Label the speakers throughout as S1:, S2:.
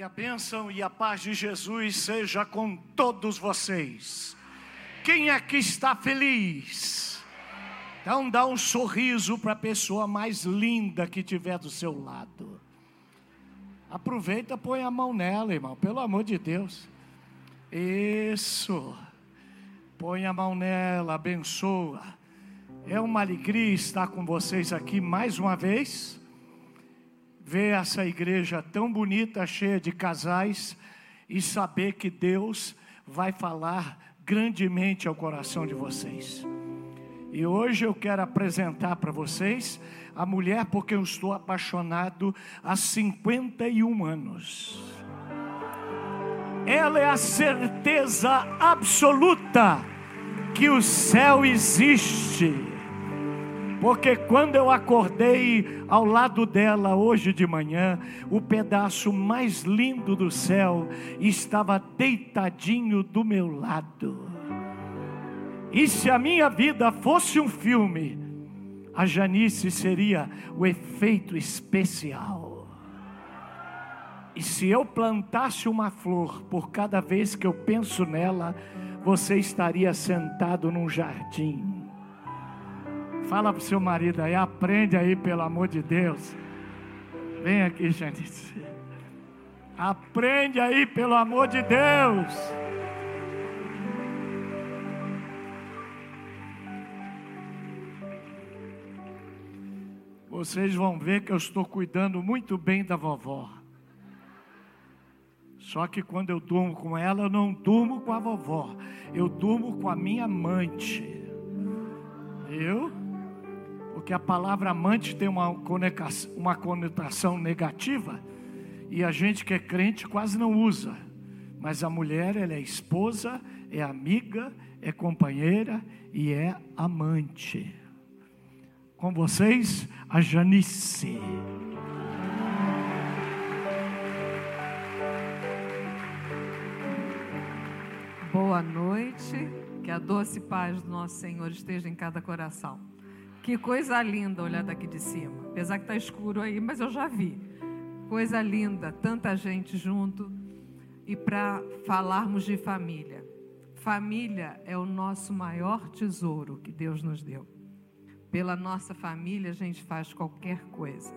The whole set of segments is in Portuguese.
S1: Que a bênção e a paz de Jesus seja com todos vocês. Quem aqui está feliz? Então dá um sorriso para a pessoa mais linda que tiver do seu lado. Aproveita, põe a mão nela, irmão, pelo amor de Deus. Isso. Põe a mão nela, abençoa. É uma alegria estar com vocês aqui mais uma vez ver essa igreja tão bonita, cheia de casais, e saber que Deus vai falar grandemente ao coração de vocês. E hoje eu quero apresentar para vocês a mulher por quem eu estou apaixonado há 51 anos. Ela é a certeza absoluta que o céu existe porque quando eu acordei ao lado dela hoje de manhã, o pedaço mais lindo do céu estava deitadinho do meu lado. E se a minha vida fosse um filme, a Janice seria o efeito especial. E se eu plantasse uma flor por cada vez que eu penso nela, você estaria sentado num jardim Fala para o seu marido aí, aprende aí, pelo amor de Deus. Vem aqui, Janice. Aprende aí, pelo amor de Deus. Vocês vão ver que eu estou cuidando muito bem da vovó. Só que quando eu durmo com ela, eu não durmo com a vovó, eu durmo com a minha amante. Eu? Porque a palavra amante tem uma conotação, uma conotação negativa e a gente que é crente quase não usa. Mas a mulher, ela é esposa, é amiga, é companheira e é amante. Com vocês, a Janice.
S2: Boa noite, que a doce paz do nosso Senhor esteja em cada coração. Que coisa linda olhar daqui de cima. Apesar que está escuro aí, mas eu já vi. Coisa linda, tanta gente junto. E para falarmos de família. Família é o nosso maior tesouro que Deus nos deu. Pela nossa família a gente faz qualquer coisa.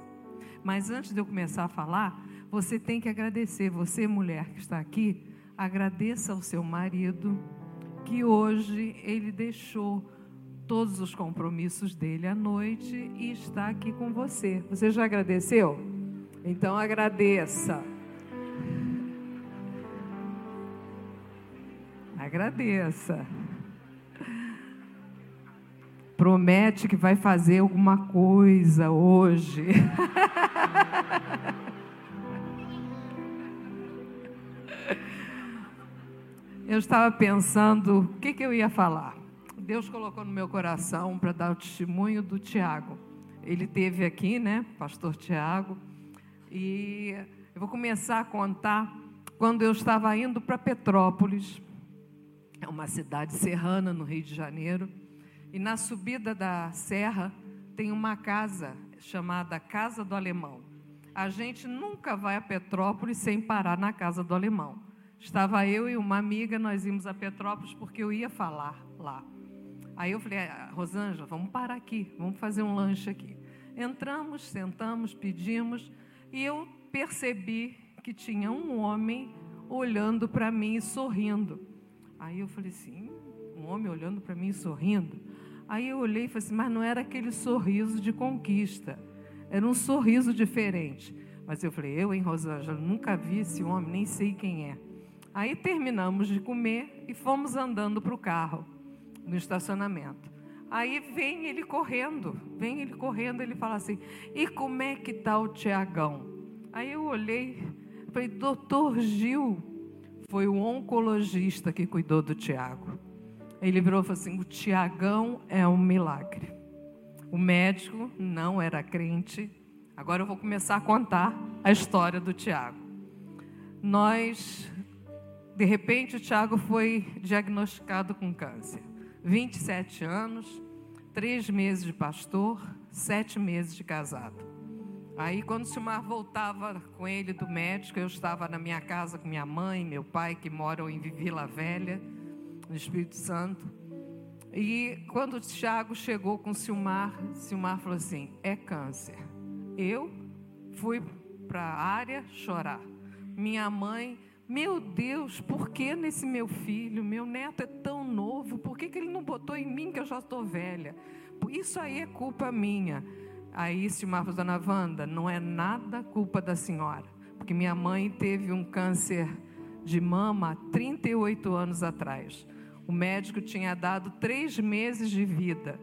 S2: Mas antes de eu começar a falar, você tem que agradecer. Você, mulher que está aqui, agradeça ao seu marido que hoje ele deixou todos os compromissos dele à noite e está aqui com você. Você já agradeceu? Então agradeça. Agradeça. Promete que vai fazer alguma coisa hoje. Eu estava pensando o que, que eu ia falar. Deus colocou no meu coração para dar o testemunho do Tiago. Ele teve aqui, né, pastor Tiago, e eu vou começar a contar quando eu estava indo para Petrópolis, é uma cidade serrana no Rio de Janeiro, e na subida da serra tem uma casa chamada Casa do Alemão. A gente nunca vai a Petrópolis sem parar na Casa do Alemão. Estava eu e uma amiga, nós íamos a Petrópolis porque eu ia falar lá. Aí eu falei, ah, Rosângela, vamos parar aqui, vamos fazer um lanche aqui. Entramos, sentamos, pedimos, e eu percebi que tinha um homem olhando para mim e sorrindo. Aí eu falei assim, um homem olhando para mim e sorrindo. Aí eu olhei e falei assim, mas não era aquele sorriso de conquista, era um sorriso diferente. Mas eu falei, eu, hein, Rosângela, nunca vi esse homem, nem sei quem é. Aí terminamos de comer e fomos andando para o carro no estacionamento. Aí vem ele correndo, vem ele correndo, ele fala assim: e como é que está o Tiagão? Aí eu olhei, falei: doutor Gil, foi o oncologista que cuidou do Tiago. Ele virou e falou assim: o Tiagão é um milagre. O médico não era crente. Agora eu vou começar a contar a história do Tiago. Nós, de repente, o Tiago foi diagnosticado com câncer. 27 anos, três meses de pastor, sete meses de casado. Aí, quando o Silmar voltava com ele do médico, eu estava na minha casa com minha mãe, meu pai, que moram em Vila Velha, no Espírito Santo. E quando o Tiago chegou com o Silmar, Silmar falou assim: é câncer. Eu fui para a área chorar. Minha mãe, meu Deus, por que nesse meu filho? Meu neto é tão novo, por que, que ele não botou em mim que eu já estou velha? Isso aí é culpa minha. Aí Silmar falou, dona Wanda, não é nada culpa da senhora, porque minha mãe teve um câncer de mama há 38 anos atrás. O médico tinha dado três meses de vida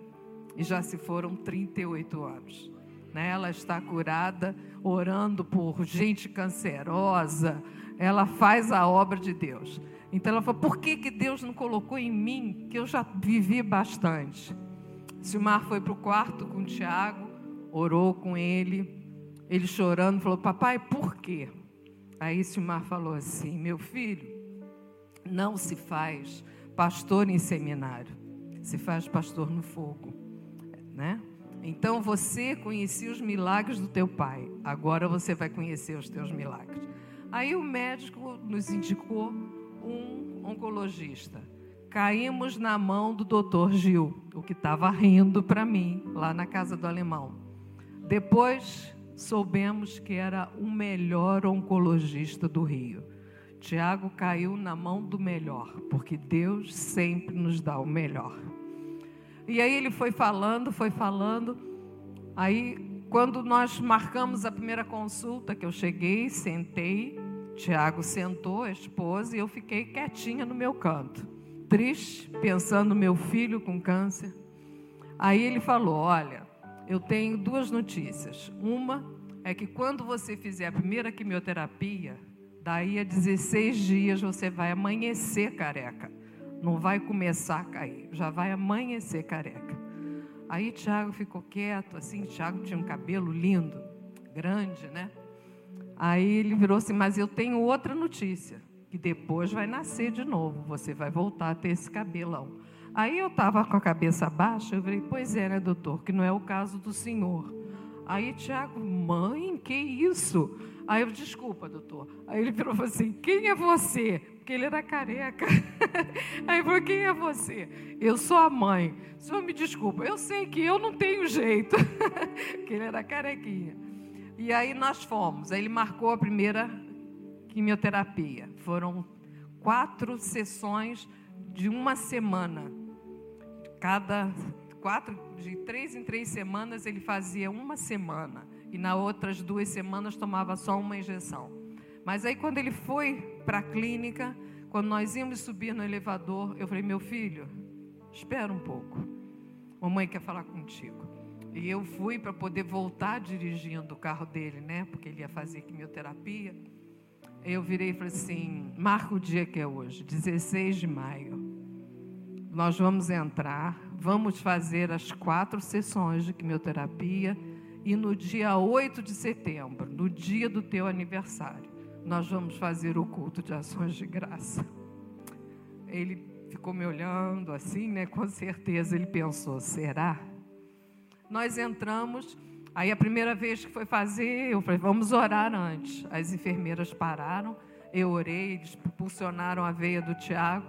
S2: e já se foram 38 anos. Né? Ela está curada, orando por gente cancerosa. Ela faz a obra de Deus. Então ela falou: por que, que Deus não colocou em mim, que eu já vivi bastante? Silmar foi para o quarto com o Tiago, orou com ele. Ele chorando, falou: Papai, por quê? Aí Silmar falou assim: Meu filho, não se faz pastor em seminário, se faz pastor no fogo, né? Então você conhecia os milagres do teu pai, agora você vai conhecer os teus milagres. Aí o médico nos indicou um oncologista. Caímos na mão do doutor Gil, o que estava rindo para mim lá na casa do alemão. Depois soubemos que era o melhor oncologista do Rio. Tiago caiu na mão do melhor, porque Deus sempre nos dá o melhor. E aí ele foi falando, foi falando. Aí, quando nós marcamos a primeira consulta, que eu cheguei, sentei, Tiago sentou, a esposa, e eu fiquei quietinha no meu canto, triste, pensando no meu filho com câncer. Aí ele falou: Olha, eu tenho duas notícias. Uma é que quando você fizer a primeira quimioterapia, daí a 16 dias você vai amanhecer careca não vai começar a cair, já vai amanhecer careca. Aí Tiago ficou quieto, assim, Tiago tinha um cabelo lindo, grande, né? Aí ele virou assim, mas eu tenho outra notícia, que depois vai nascer de novo, você vai voltar a ter esse cabelão. Aí eu estava com a cabeça baixa, eu falei, pois é, né, doutor, que não é o caso do senhor. Aí Tiago, mãe, que isso? Aí eu, desculpa, doutor. Aí ele virou assim, quem é você? porque ele era careca. Aí falou: Quem é você? Eu sou a mãe. O senhor me desculpa, eu sei que eu não tenho jeito, que ele era carequinha. E aí nós fomos. Aí ele marcou a primeira quimioterapia. Foram quatro sessões de uma semana. Cada quatro, de três em três semanas ele fazia uma semana e na outras duas semanas tomava só uma injeção. Mas aí quando ele foi para a clínica, quando nós íamos subir no elevador, eu falei: "Meu filho, espera um pouco. Mamãe quer falar contigo". E eu fui para poder voltar dirigindo o carro dele, né? Porque ele ia fazer quimioterapia. Eu virei e falei assim: marca o dia que é hoje, 16 de maio. Nós vamos entrar, vamos fazer as quatro sessões de quimioterapia. E no dia 8 de setembro, no dia do teu aniversário, nós vamos fazer o culto de ações de graça. Ele ficou me olhando assim, né? Com certeza ele pensou: será? Nós entramos, aí a primeira vez que foi fazer, eu falei: vamos orar antes. As enfermeiras pararam, eu orei, eles pulsionaram a veia do Tiago.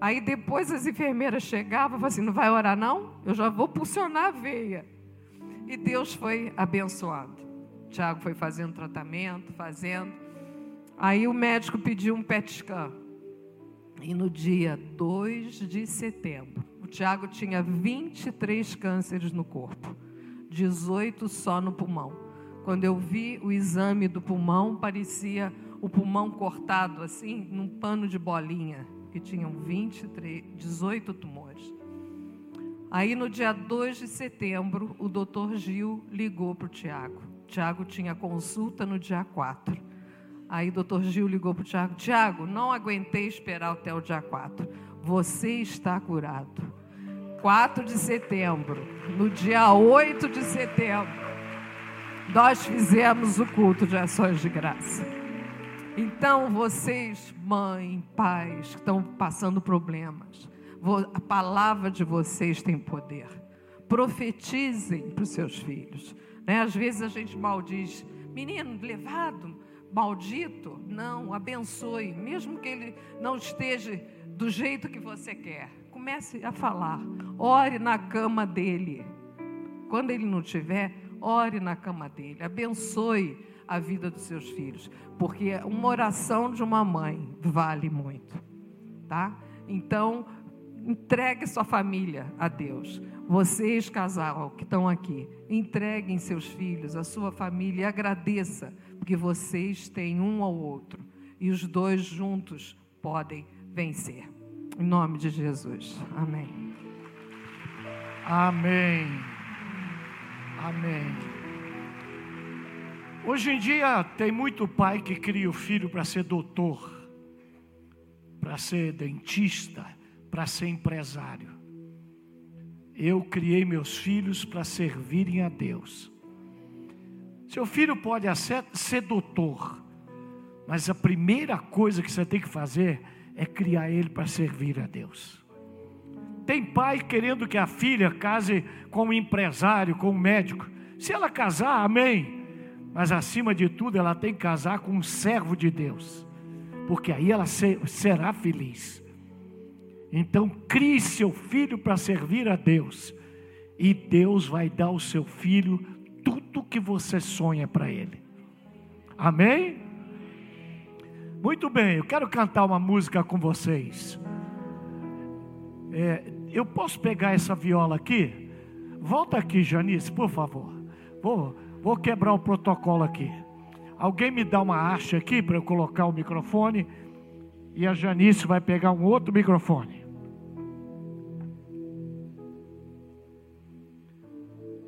S2: Aí depois as enfermeiras chegavam e falavam assim: não vai orar não? Eu já vou pulsionar a veia. E Deus foi abençoando. Tiago foi fazendo tratamento, fazendo. Aí o médico pediu um PET scan. E no dia 2 de setembro, o Tiago tinha 23 cânceres no corpo, 18 só no pulmão. Quando eu vi o exame do pulmão, parecia o pulmão cortado assim, num pano de bolinha, que tinham 23, 18 tumores. Aí no dia 2 de setembro, o doutor Gil ligou para o Tiago. Tiago tinha consulta no dia 4. Aí o doutor Gil ligou para o Tiago: Tiago, não aguentei esperar até o dia 4. Você está curado. 4 de setembro, no dia 8 de setembro, nós fizemos o culto de ações de graça. Então, vocês, mãe, pais, que estão passando problemas, a palavra de vocês tem poder. Profetizem para os seus filhos. Né? Às vezes a gente maldiz, menino levado, maldito. Não, abençoe, mesmo que ele não esteja do jeito que você quer. Comece a falar, ore na cama dele. Quando ele não tiver, ore na cama dele, abençoe a vida dos seus filhos, porque uma oração de uma mãe vale muito, tá? Então, entregue sua família a Deus. Vocês, casal que estão aqui, entreguem seus filhos, a sua família e agradeça, porque vocês têm um ao outro e os dois juntos podem vencer. Em nome de Jesus. Amém.
S1: Amém. Amém. Hoje em dia tem muito pai que cria o filho para ser doutor, para ser dentista, para ser empresário. Eu criei meus filhos para servirem a Deus. Seu filho pode ser, ser doutor, mas a primeira coisa que você tem que fazer é criar ele para servir a Deus. Tem pai querendo que a filha case com um empresário, com um médico. Se ela casar, amém mas acima de tudo ela tem que casar com um servo de Deus, porque aí ela será feliz. Então crie seu filho para servir a Deus, e Deus vai dar ao seu filho tudo que você sonha para ele. Amém? Muito bem, eu quero cantar uma música com vocês. É, eu posso pegar essa viola aqui? Volta aqui, Janice, por favor. Vou, Vou quebrar o protocolo aqui. Alguém me dá uma haste aqui para eu colocar o microfone. E a Janice vai pegar um outro microfone.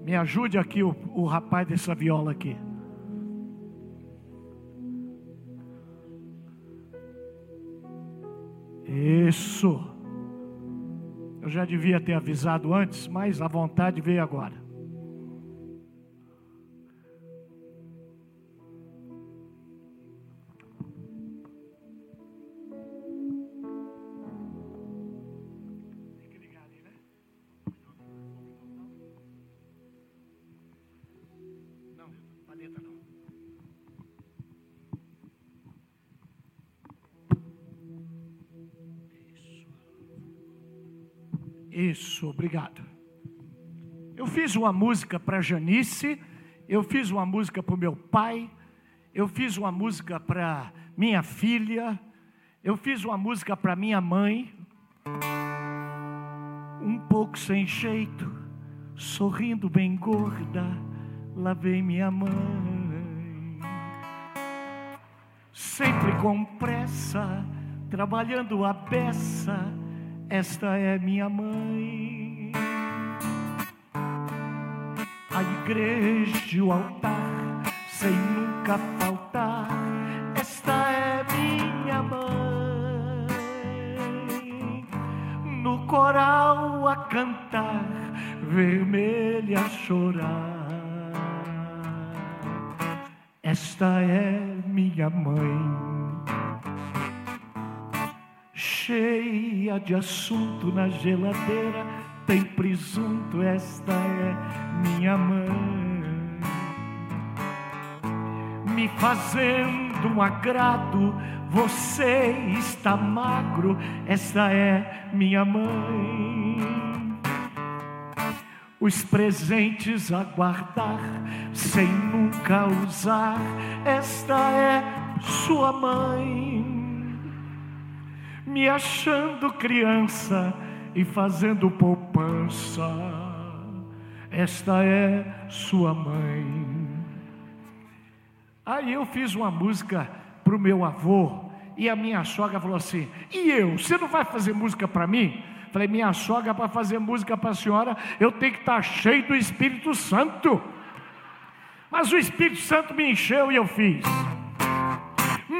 S1: Me ajude aqui o, o rapaz dessa viola aqui. Isso. Eu já devia ter avisado antes, mas a vontade veio agora. Isso, obrigado. Eu fiz uma música para Janice, eu fiz uma música para o meu pai, eu fiz uma música para minha filha, eu fiz uma música para minha mãe, um pouco sem jeito, sorrindo bem gorda, lá vem minha mãe, sempre com pressa, trabalhando a beça esta é minha mãe. A igreja, o altar, sem nunca faltar. Esta é minha mãe. No coral a cantar, vermelha a chorar. Esta é minha mãe cheia de assunto na geladeira, tem presunto, esta é minha mãe. Me fazendo um agrado, você está magro, esta é minha mãe. Os presentes a guardar, sem nunca usar, esta é sua mãe me achando criança e fazendo poupança. Esta é sua mãe. Aí eu fiz uma música para o meu avô e a minha sogra falou assim: E eu? Você não vai fazer música para mim? Falei: Minha sogra, para fazer música para a senhora, eu tenho que estar tá cheio do Espírito Santo. Mas o Espírito Santo me encheu e eu fiz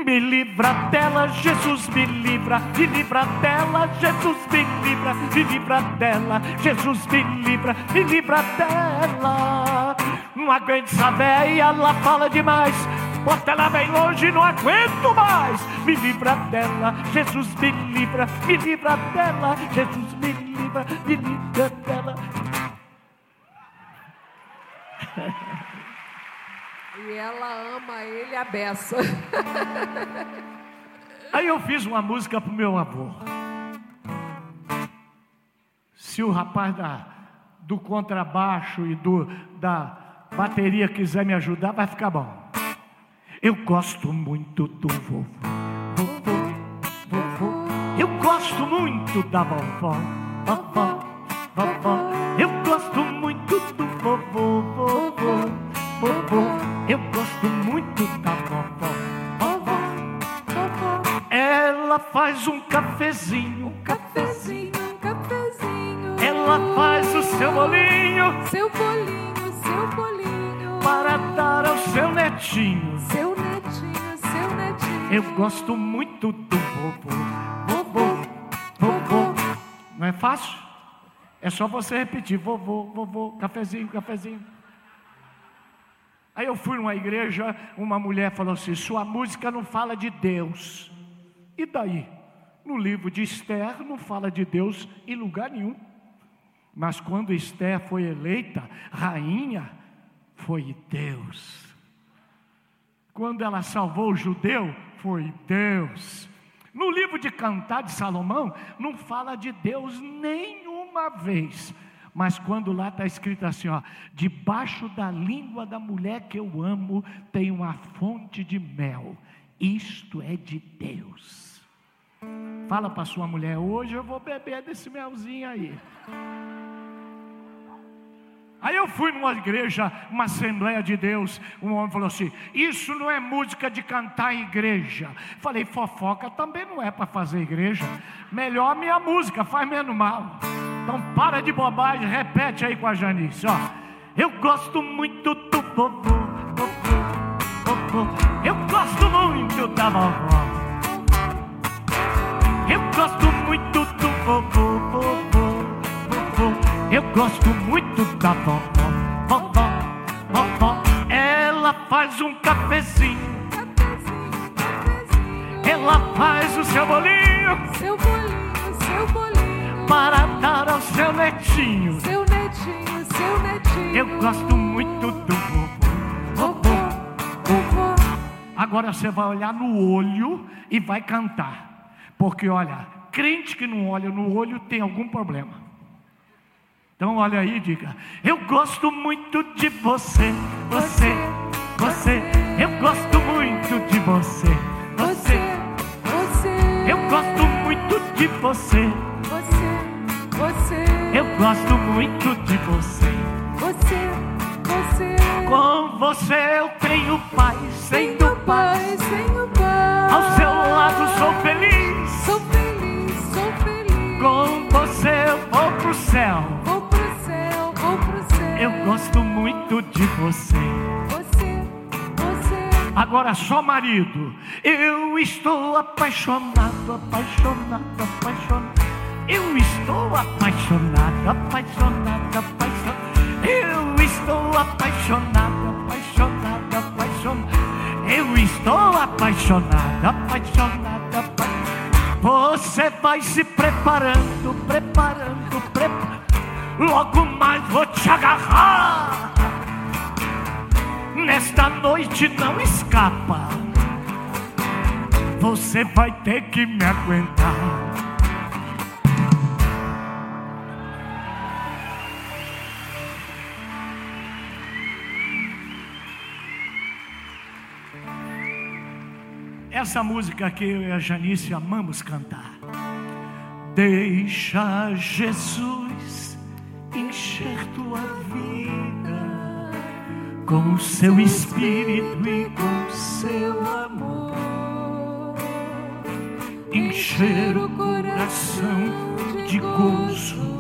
S1: me livra dela, Jesus me livra, me livra dela, Jesus me livra, me livra dela, Jesus me livra, me livra dela. Não aguento essa véia, ela fala demais. Bota ela bem longe, não aguento mais. Me livra dela, Jesus me livra, me livra dela, Jesus me livra, me livra dela.
S2: E ela ama ele a beça.
S1: Aí eu fiz uma música pro meu avô. Se o rapaz da, do contrabaixo e do, da bateria quiser me ajudar, vai ficar bom. Eu gosto muito do vovô. Vovô, vovô. Eu gosto muito da vovó. Vovó, vovó. Eu gosto muito do vovô, vovô, vovô. Ela faz um cafezinho, um
S2: Cafezinho, cafezinho.
S1: ela faz o seu bolinho
S2: Seu bolinho, seu bolinho.
S1: para dar ao seu netinho.
S2: Seu netinho, seu netinho.
S1: Eu gosto muito do vovô, vovô, vovô. Não é fácil? É só você repetir: vovô, vovô, cafezinho, cafezinho. Aí eu fui numa igreja, uma mulher falou assim: sua música não fala de Deus. E daí? No livro de Esther não fala de Deus em lugar nenhum. Mas quando Esther foi eleita rainha, foi Deus. Quando ela salvou o judeu, foi Deus. No livro de Cantar de Salomão, não fala de Deus nenhuma vez. Mas quando lá está escrito assim, ó, debaixo da língua da mulher que eu amo, tem uma fonte de mel. Isto é de Deus. Fala para sua mulher, hoje eu vou beber desse melzinho aí. Aí eu fui numa igreja, uma Assembleia de Deus, um homem falou assim: Isso não é música de cantar em igreja. Falei, fofoca também não é para fazer igreja. Melhor minha música, faz menos mal. Então para de bobagem, repete aí com a Janice, ó. Eu gosto muito do vovô, vovô, vovô. Eu gosto muito da vovó. Eu gosto muito do vovô, vovô, vovô. Eu gosto muito da vovó, vovó, vovó. Ela faz um cafezinho, ela faz o seu bolinho
S2: Seu bolinho, seu bolinho.
S1: para dar ao seu netinho.
S2: Seu netinho, seu netinho.
S1: Eu gosto muito do vovô, vovô, vovô. Agora você vai olhar no olho e vai cantar, porque olha, crente que não olha no olho tem algum problema. Então olha aí e diga: Eu gosto muito de você, você, você. Eu gosto muito de você, você.
S2: Você,
S1: Eu gosto muito de você.
S2: você, você,
S1: Eu gosto muito de você.
S2: você, você.
S1: Com você eu tenho paz,
S2: Tenho paz, tenho paz.
S1: ao seu lado sou feliz. Com você eu vou pro céu.
S2: Vou pro céu, vou pro céu.
S1: Eu gosto muito de você.
S2: Você, você.
S1: Agora só marido. Eu estou apaixonado, apaixonado, apaixonado. Eu estou apaixonado, apaixonado, apaixonado. Eu estou apaixonado, apaixonado, apaixonado. Eu estou apaixonado, apaixonado, apaixonado. Você vai se preparando, preparando, preparando. Logo mais vou te agarrar. Nesta noite não escapa. Você vai ter que me aguentar. Essa música que eu e a Janice amamos cantar. Deixa Jesus encher tua vida com o seu espírito e com o seu amor. Encher o coração de gozo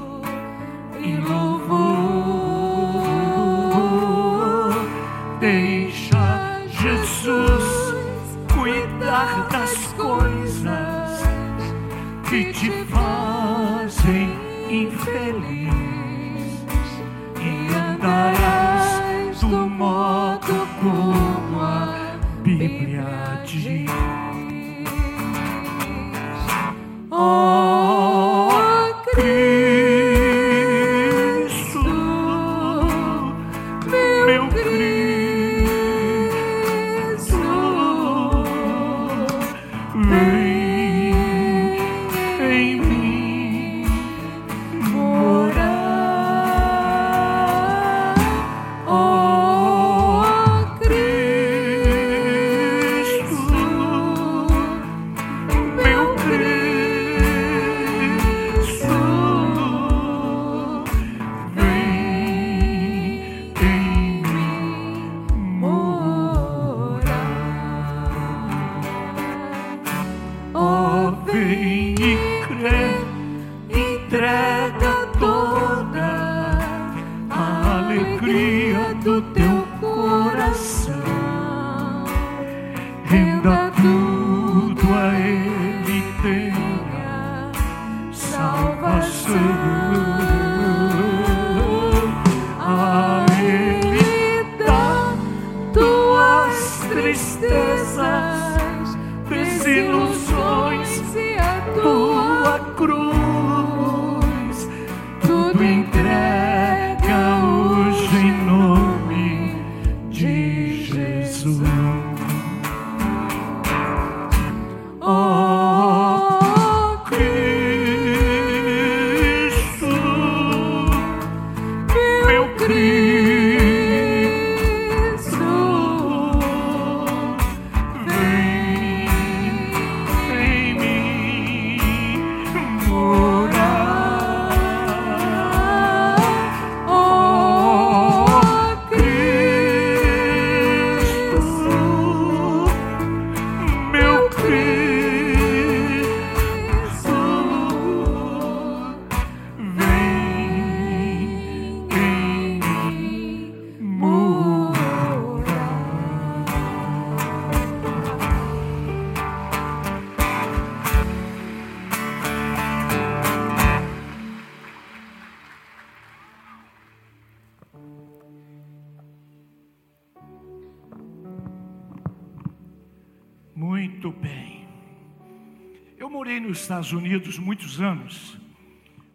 S1: Estados Unidos muitos anos,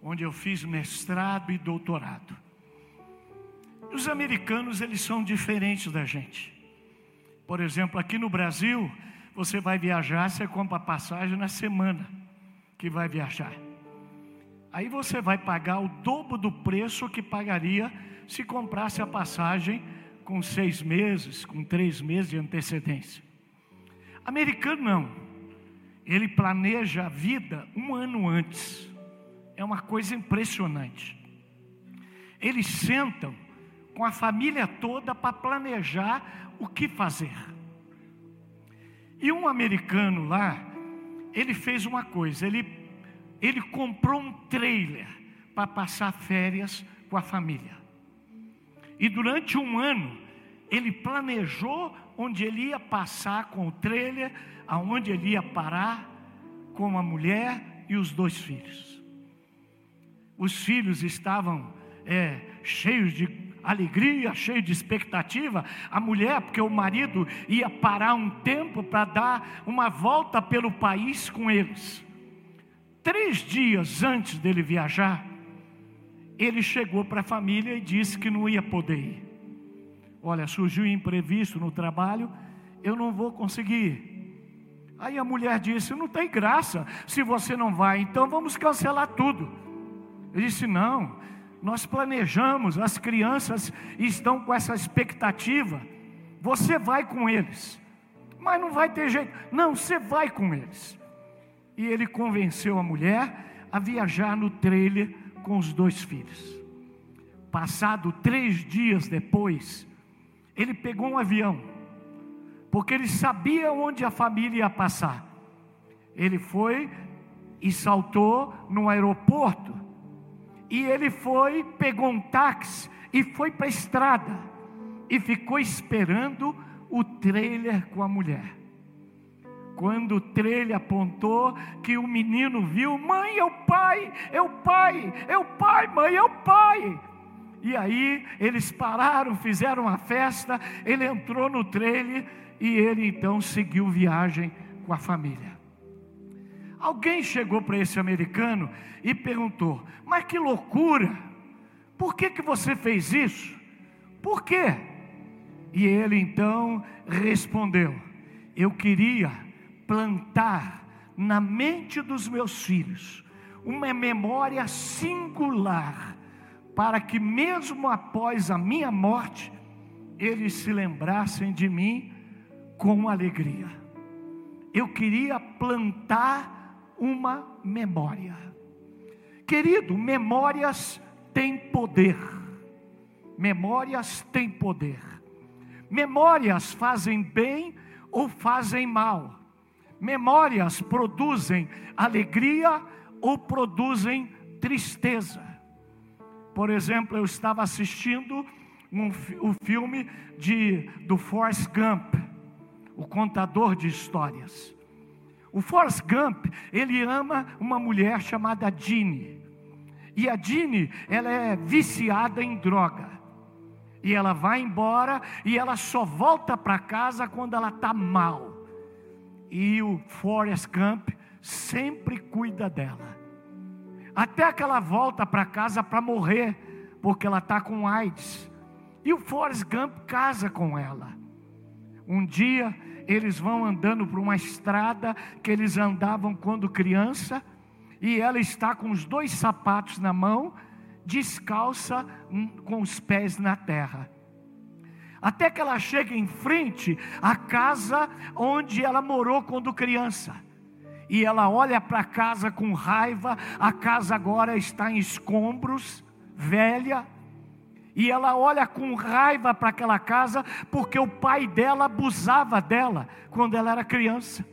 S1: onde eu fiz mestrado e doutorado. Os americanos, eles são diferentes da gente. Por exemplo, aqui no Brasil, você vai viajar, você compra passagem na semana que vai viajar. Aí você vai pagar o dobro do preço que pagaria se comprasse a passagem com seis meses, com três meses de antecedência. Americano não ele planeja a vida um ano antes. É uma coisa impressionante. Eles sentam com a família toda para planejar o que fazer. E um americano lá, ele fez uma coisa, ele, ele comprou um trailer para passar férias com a família. E durante um ano, ele planejou onde ele ia passar com o trailer, aonde ele ia parar com a mulher e os dois filhos. Os filhos estavam é, cheios de alegria, cheios de expectativa. A mulher, porque o marido ia parar um tempo para dar uma volta pelo país com eles. Três dias antes dele viajar, ele chegou para a família e disse que não ia poder ir. Olha, surgiu imprevisto no trabalho, eu não vou conseguir. Aí a mulher disse: Não tem graça se você não vai, então vamos cancelar tudo. Ele disse: Não, nós planejamos, as crianças estão com essa expectativa. Você vai com eles, mas não vai ter jeito. Não, você vai com eles. E ele convenceu a mulher a viajar no trailer com os dois filhos. Passado três dias depois, ele pegou um avião porque ele sabia onde a família ia passar. Ele foi e saltou no aeroporto, e ele foi, pegou um táxi e foi para a estrada, e ficou esperando o trailer com a mulher. Quando o trailer apontou, que o menino viu, mãe, é o pai, é o pai, é o pai, mãe, é o pai. E aí eles pararam, fizeram uma festa, ele entrou no trailer e ele então seguiu viagem com a família. Alguém chegou para esse americano e perguntou: Mas que loucura! Por que, que você fez isso? Por quê? E ele então respondeu: Eu queria plantar na mente dos meus filhos uma memória singular, para que mesmo após a minha morte, eles se lembrassem de mim com alegria. Eu queria plantar uma memória. Querido, memórias têm poder. Memórias têm poder. Memórias fazem bem ou fazem mal. Memórias produzem alegria ou produzem tristeza. Por exemplo, eu estava assistindo um, o filme de, do Forrest Gump, o contador de histórias. O Forrest Gump, ele ama uma mulher chamada Jeannie. E a Jeannie, ela é viciada em droga. E ela vai embora e ela só volta para casa quando ela está mal. E o Forrest Gump sempre cuida dela. Até que ela volta para casa para morrer, porque ela está com AIDS. E o Forrest Gump casa com ela. Um dia eles vão andando por uma estrada que eles andavam quando criança, e ela está com os dois sapatos na mão, descalça hum, com os pés na terra. Até que ela chega em frente à casa onde ela morou quando criança e ela olha para a casa com raiva, a casa agora está em escombros, velha, e ela olha com raiva para aquela casa, porque o pai dela abusava dela quando ela era criança.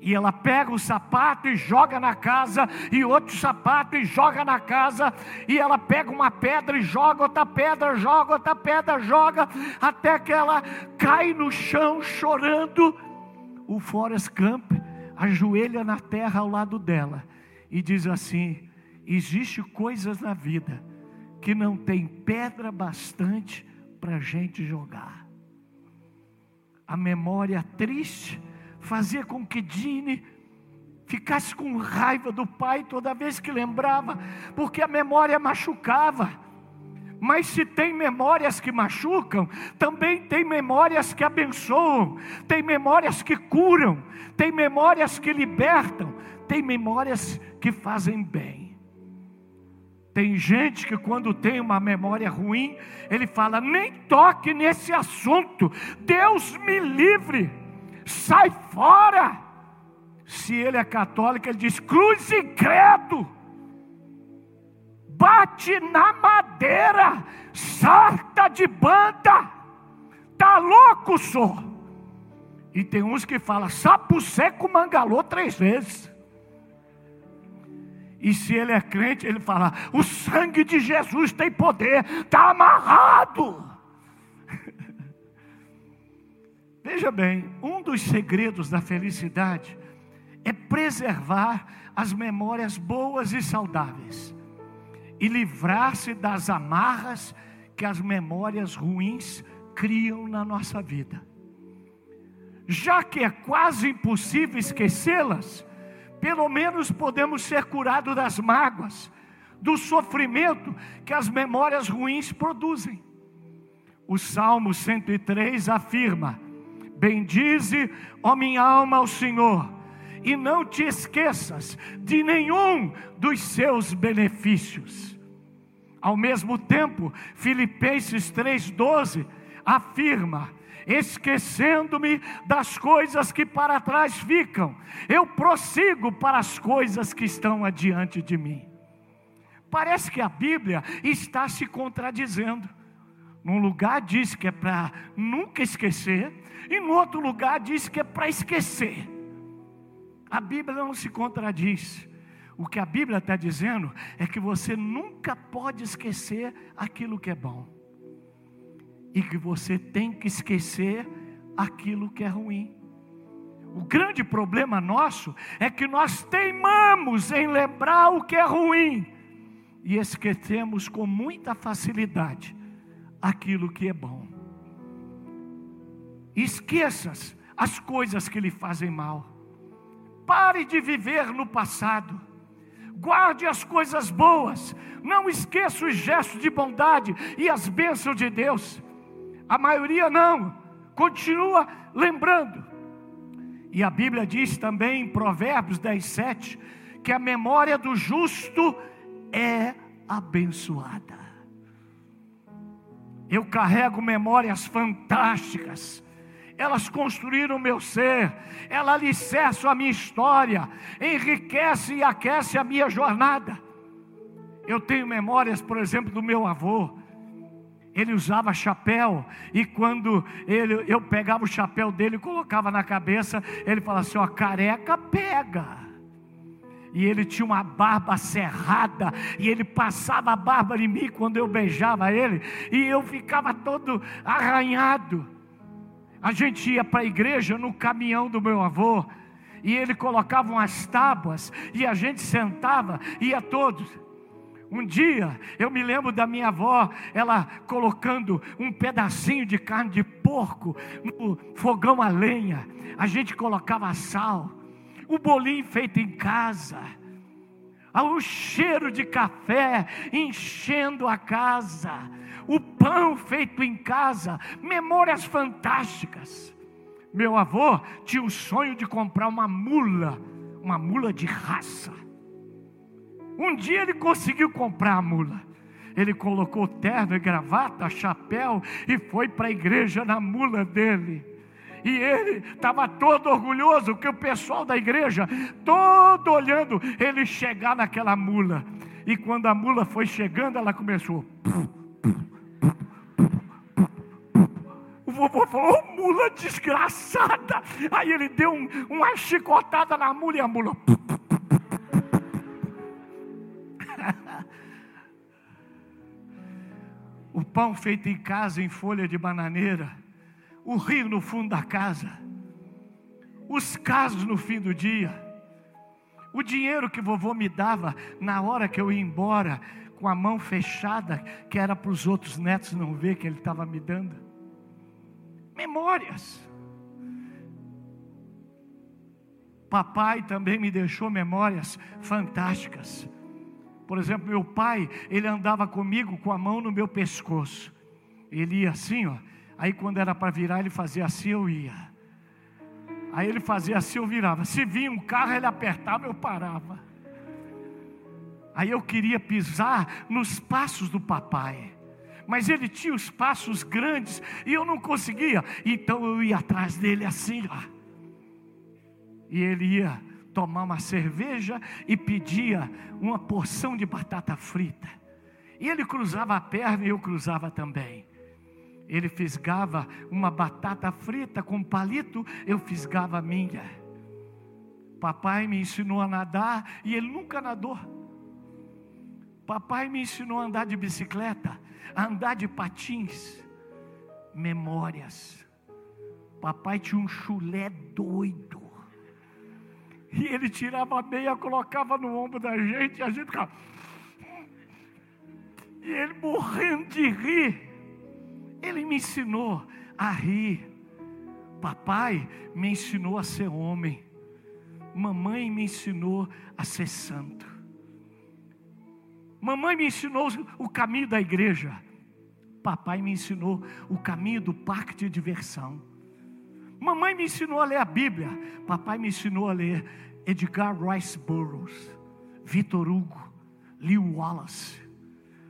S1: E ela pega o sapato e joga na casa, e outro sapato e joga na casa, e ela pega uma pedra e joga outra pedra, joga outra pedra, joga, até que ela cai no chão chorando. O Forrest Camp ajoelha na terra ao lado dela e diz assim: existe coisas na vida que não tem pedra bastante para a gente jogar. A memória triste fazia com que Dini ficasse com raiva do pai toda vez que lembrava, porque a memória machucava. Mas se tem memórias que machucam, também tem memórias que abençoam, tem memórias que curam, tem memórias que libertam, tem memórias que fazem bem. Tem gente que quando tem uma memória ruim, ele fala: nem toque nesse assunto, Deus me livre, sai fora. Se ele é católico, ele diz: cruz e credo bate na madeira, sarta de banda, tá louco, só. E tem uns que falam, sapo seco mangalou três vezes. E se ele é crente, ele fala: o sangue de Jesus tem poder, está amarrado. Veja bem, um dos segredos da felicidade é preservar as memórias boas e saudáveis e livrar-se das amarras que as memórias ruins criam na nossa vida. Já que é quase impossível esquecê-las, pelo menos podemos ser curados das mágoas, do sofrimento que as memórias ruins produzem. O Salmo 103 afirma: Bendize, ó minha alma, ao Senhor, e não te esqueças de nenhum dos seus benefícios. Ao mesmo tempo, Filipenses 3,12 afirma: esquecendo-me das coisas que para trás ficam, eu prossigo para as coisas que estão adiante de mim. Parece que a Bíblia está se contradizendo. Num lugar diz que é para nunca esquecer, e no outro lugar diz que é para esquecer. A Bíblia não se contradiz. O que a Bíblia está dizendo é que você nunca pode esquecer aquilo que é bom, e que você tem que esquecer aquilo que é ruim. O grande problema nosso é que nós teimamos em lembrar o que é ruim e esquecemos com muita facilidade aquilo que é bom. Esqueças as coisas que lhe fazem mal. Pare de viver no passado guarde as coisas boas, não esqueça os gestos de bondade e as bênçãos de Deus. A maioria não, continua lembrando. E a Bíblia diz também em Provérbios 10, 7, que a memória do justo é abençoada. Eu carrego memórias fantásticas. Elas construíram o meu ser, ela alicerçam a minha história, enriquece e aquece a minha jornada. Eu tenho memórias, por exemplo, do meu avô. Ele usava chapéu, e quando ele, eu pegava o chapéu dele e colocava na cabeça, ele falava assim: ó, careca pega e ele tinha uma barba cerrada, e ele passava a barba em mim quando eu beijava ele, e eu ficava todo arranhado. A gente ia para a igreja no caminhão do meu avô, e ele colocava umas tábuas, e a gente sentava, ia todos. Um dia, eu me lembro da minha avó, ela colocando um pedacinho de carne de porco no fogão a lenha, a gente colocava sal o bolinho feito em casa, o cheiro de café enchendo a casa, o pão feito em casa, memórias fantásticas. Meu avô tinha o sonho de comprar uma mula, uma mula de raça. Um dia ele conseguiu comprar a mula. Ele colocou terno e gravata, chapéu e foi para a igreja na mula dele. E ele estava todo orgulhoso que o pessoal da igreja, todo olhando ele chegar naquela mula. E quando a mula foi chegando, ela começou. O vovô falou: oh, mula desgraçada. Aí ele deu um, uma chicotada na mula e a mula. o pão feito em casa em folha de bananeira o rio no fundo da casa, os casos no fim do dia, o dinheiro que vovô me dava na hora que eu ia embora, com a mão fechada, que era para os outros netos não ver que ele estava me dando. Memórias. Papai também me deixou memórias fantásticas. Por exemplo, meu pai, ele andava comigo com a mão no meu pescoço. Ele ia assim, ó, Aí quando era para virar, ele fazia assim, eu ia. Aí ele fazia assim, eu virava. Se vinha um carro, ele apertava, eu parava. Aí eu queria pisar nos passos do papai. Mas ele tinha os passos grandes e eu não conseguia. Então eu ia atrás dele assim, ó. E ele ia tomar uma cerveja e pedia uma porção de batata frita. E ele cruzava a perna e eu cruzava também ele fisgava uma batata frita com palito, eu fisgava a minha. Papai me ensinou a nadar e ele nunca nadou. Papai me ensinou a andar de bicicleta, a andar de patins. Memórias. Papai tinha um chulé doido. E ele tirava a meia, colocava no ombro da gente, e a gente ficava. E ele morrendo de rir. Ele me ensinou a rir. Papai me ensinou a ser homem. Mamãe me ensinou a ser santo. Mamãe me ensinou o caminho da igreja. Papai me ensinou o caminho do parque de diversão. Mamãe me ensinou a ler a Bíblia. Papai me ensinou a ler Edgar Rice Burroughs, Victor Hugo, Leo Wallace.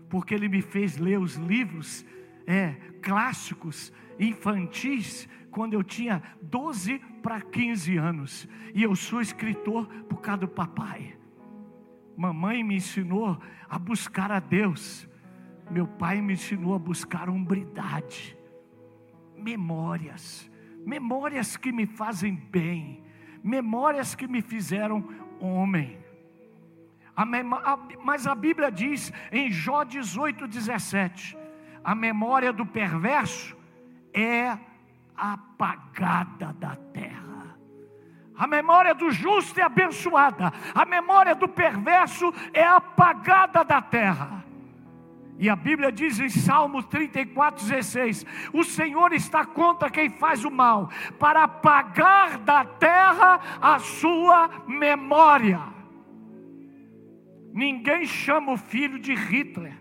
S1: Porque ele me fez ler os livros é, clássicos infantis quando eu tinha 12 para 15 anos. E eu sou escritor por causa do papai. Mamãe me ensinou a buscar a Deus. Meu pai me ensinou a buscar hombridade. Memórias. Memórias que me fazem bem. Memórias que me fizeram homem. Mas a Bíblia diz em Jó 18, 17: a memória do perverso é apagada da terra. A memória do justo é abençoada, a memória do perverso é apagada da terra. E a Bíblia diz em Salmo 34, 16: O Senhor está contra quem faz o mal, para apagar da terra a sua memória. Ninguém chama o filho de Hitler,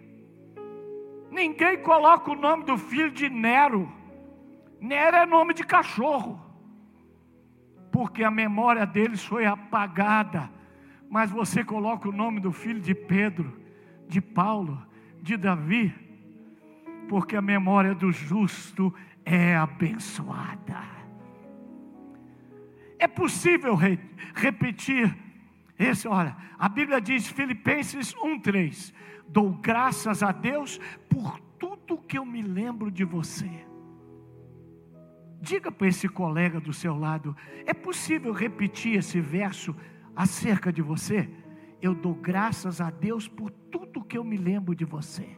S1: Ninguém coloca o nome do filho de Nero. Nero é nome de cachorro. Porque a memória deles foi apagada. Mas você coloca o nome do filho de Pedro, de Paulo, de Davi, porque a memória do justo é abençoada. É possível re repetir esse, olha, a Bíblia diz, Filipenses 1,3: Dou graças a Deus por tudo que eu me lembro de você. Diga para esse colega do seu lado: é possível repetir esse verso acerca de você? Eu dou graças a Deus por tudo que eu me lembro de você.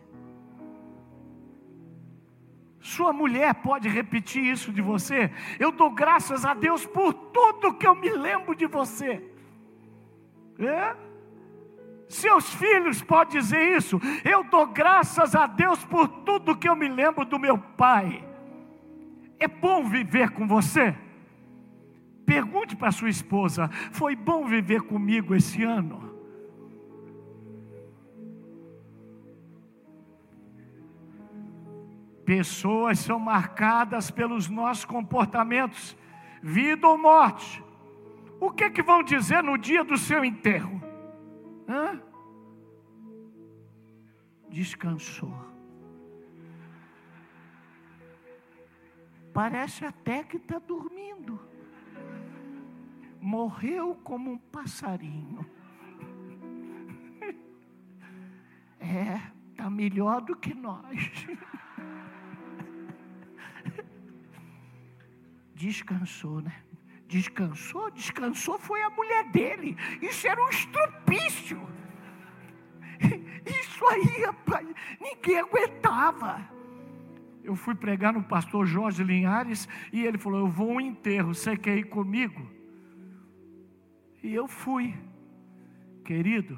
S1: Sua mulher pode repetir isso de você. Eu dou graças a Deus por tudo que eu me lembro de você. É? Seus filhos podem dizer isso. Eu dou graças a Deus por tudo que eu me lembro do meu pai. É bom viver com você? Pergunte para sua esposa: foi bom viver comigo esse ano? Pessoas são marcadas pelos nossos comportamentos, vida ou morte. O que, que vão dizer no dia do seu enterro? Hã? Descansou. Parece até que está dormindo. Morreu como um passarinho. É, está melhor do que nós. descansou, né? Descansou, descansou foi a mulher dele. Isso era um estrupício. Isso aí, rapaz, ninguém aguentava. Eu fui pregar no pastor Jorge Linhares e ele falou: Eu vou um enterro, você quer ir comigo? E eu fui, querido,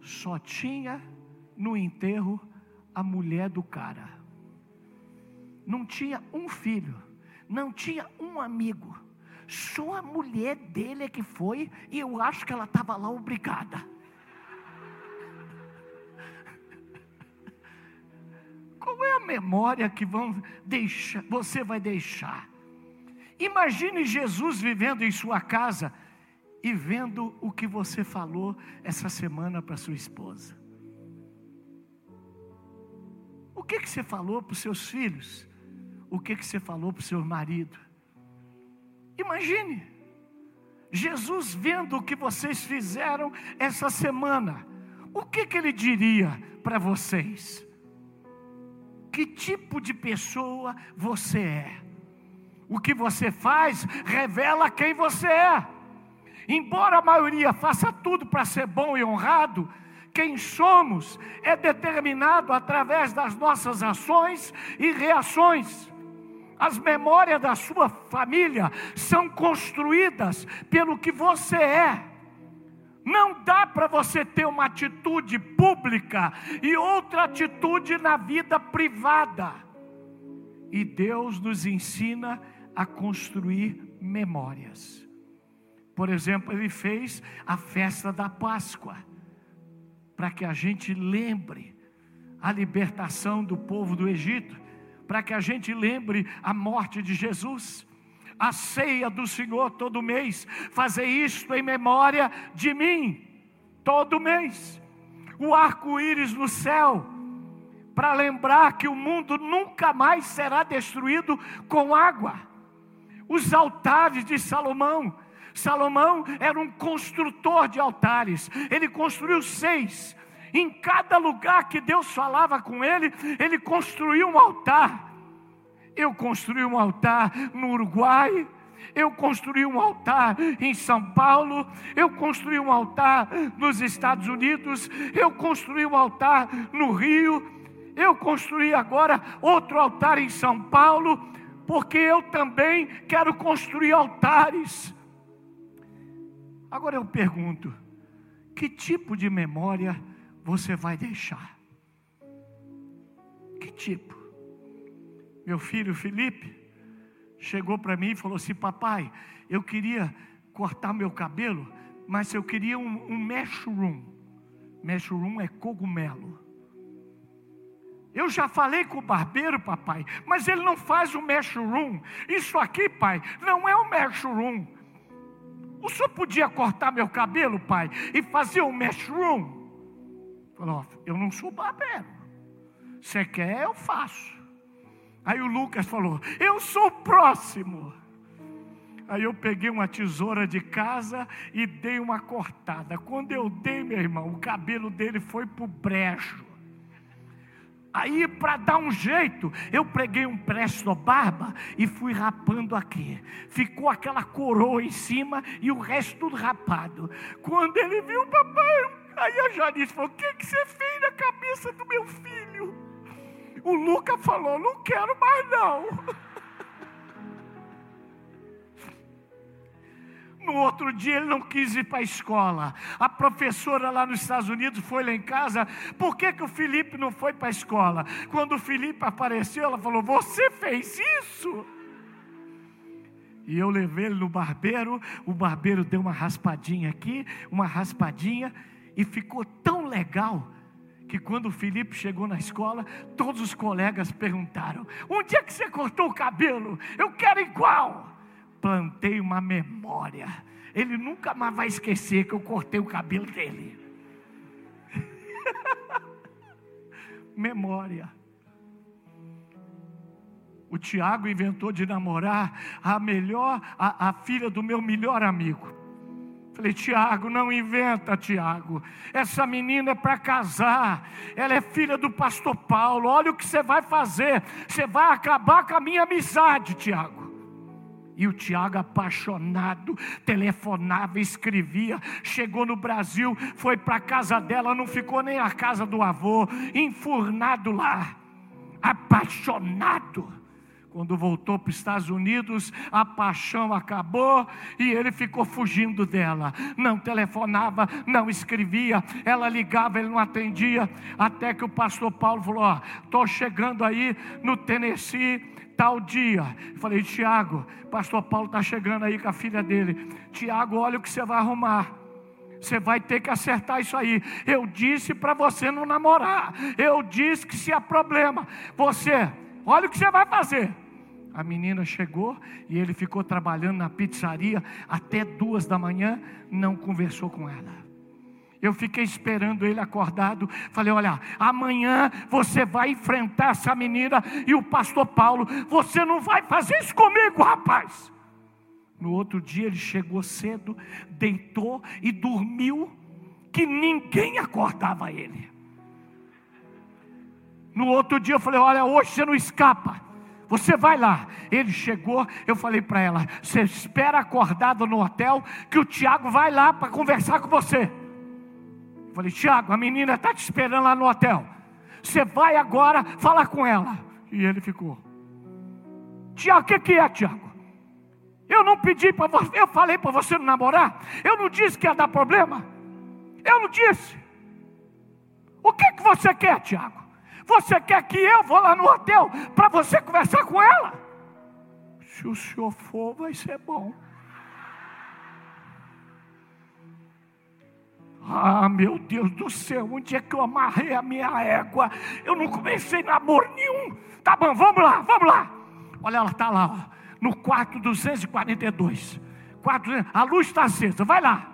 S1: só tinha no enterro a mulher do cara, não tinha um filho não tinha um amigo. Só a mulher dele é que foi, e eu acho que ela estava lá obrigada. Qual é a memória que vão deixar, você vai deixar? Imagine Jesus vivendo em sua casa e vendo o que você falou essa semana para sua esposa. O que, que você falou para os seus filhos? o que, que você falou para o seu marido. Imagine, Jesus vendo o que vocês fizeram essa semana, o que, que ele diria para vocês? Que tipo de pessoa você é? O que você faz revela quem você é. Embora a maioria faça tudo para ser bom e honrado, quem somos é determinado através das nossas ações e reações. As memórias da sua família são construídas pelo que você é. Não dá para você ter uma atitude pública e outra atitude na vida privada. E Deus nos ensina a construir memórias. Por exemplo, Ele fez a festa da Páscoa, para que a gente lembre a libertação do povo do Egito para que a gente lembre a morte de Jesus. A ceia do Senhor todo mês, fazer isto em memória de mim, todo mês. O arco-íris no céu, para lembrar que o mundo nunca mais será destruído com água. Os altares de Salomão, Salomão era um construtor de altares, ele construiu seis, em cada lugar que Deus falava com ele, ele construiu um altar. Eu construí um altar no Uruguai, eu construí um altar em São Paulo, eu construí um altar nos Estados Unidos, eu construí um altar no Rio, eu construí agora outro altar em São Paulo, porque eu também quero construir altares. Agora eu pergunto: que tipo de memória você vai deixar? Que tipo? Meu filho Felipe chegou para mim e falou assim: Papai, eu queria cortar meu cabelo, mas eu queria um, um mushroom. Mushroom é cogumelo. Eu já falei com o barbeiro, papai, mas ele não faz o mushroom. Isso aqui, pai, não é o mushroom. O senhor podia cortar meu cabelo, pai, e fazer um mushroom? Falou, eu não sou barbeiro. Você quer, eu faço. Aí o Lucas falou, eu sou o próximo. Aí eu peguei uma tesoura de casa e dei uma cortada. Quando eu dei, meu irmão, o cabelo dele foi para o brejo. Aí, para dar um jeito, eu preguei um presto barba e fui rapando aqui. Ficou aquela coroa em cima e o resto tudo rapado. Quando ele viu o papai, aí a Janice falou: O que, que você fez na cabeça do meu filho? O Luca falou: Não quero mais não. No outro dia ele não quis ir para a escola. A professora lá nos Estados Unidos foi lá em casa. Por que, que o Felipe não foi para a escola? Quando o Felipe apareceu, ela falou: Você fez isso? E eu levei ele no barbeiro. O barbeiro deu uma raspadinha aqui, uma raspadinha, e ficou tão legal que quando o Felipe chegou na escola, todos os colegas perguntaram: Onde é que você cortou o cabelo? Eu quero igual plantei uma memória. Ele nunca mais vai esquecer que eu cortei o cabelo dele. memória. O Tiago inventou de namorar a melhor, a, a filha do meu melhor amigo. Falei, Tiago, não inventa, Tiago. Essa menina é para casar. Ela é filha do pastor Paulo. Olha o que você vai fazer. Você vai acabar com a minha amizade, Tiago. E o Tiago, apaixonado, telefonava, escrevia, chegou no Brasil, foi para a casa dela, não ficou nem na casa do avô, enfurnado lá, apaixonado. Quando voltou para os Estados Unidos, a paixão acabou e ele ficou fugindo dela. Não telefonava, não escrevia, ela ligava, ele não atendia. Até que o pastor Paulo falou: Ó, estou chegando aí no Tennessee, tal dia. Falei, Tiago, pastor Paulo está chegando aí com a filha dele. Tiago, olha o que você vai arrumar. Você vai ter que acertar isso aí. Eu disse para você não namorar. Eu disse que se há problema, você, olha o que você vai fazer. A menina chegou e ele ficou trabalhando na pizzaria até duas da manhã, não conversou com ela. Eu fiquei esperando ele acordado. Falei: Olha, amanhã você vai enfrentar essa menina e o pastor Paulo. Você não vai fazer isso comigo, rapaz. No outro dia ele chegou cedo, deitou e dormiu, que ninguém acordava ele. No outro dia eu falei: Olha, hoje você não escapa. Você vai lá. Ele chegou, eu falei para ela: Você espera acordado no hotel, que o Tiago vai lá para conversar com você. Falei, Tiago, a menina está te esperando lá no hotel. Você vai agora falar com ela. E ele ficou. Tiago, o que, que é, Tiago? Eu não pedi para você, eu falei para você não namorar. Eu não disse que ia dar problema. Eu não disse. O que, que você quer, Tiago? Você quer que eu vou lá no hotel para você conversar com ela? Se o senhor for, vai ser bom. Ah, meu Deus do céu, onde é que eu amarrei a minha égua? Eu não comecei namoro nenhum. Tá bom, vamos lá, vamos lá. Olha, ela está lá, ó, no quarto 242. Quarto, a luz está acesa, vai lá.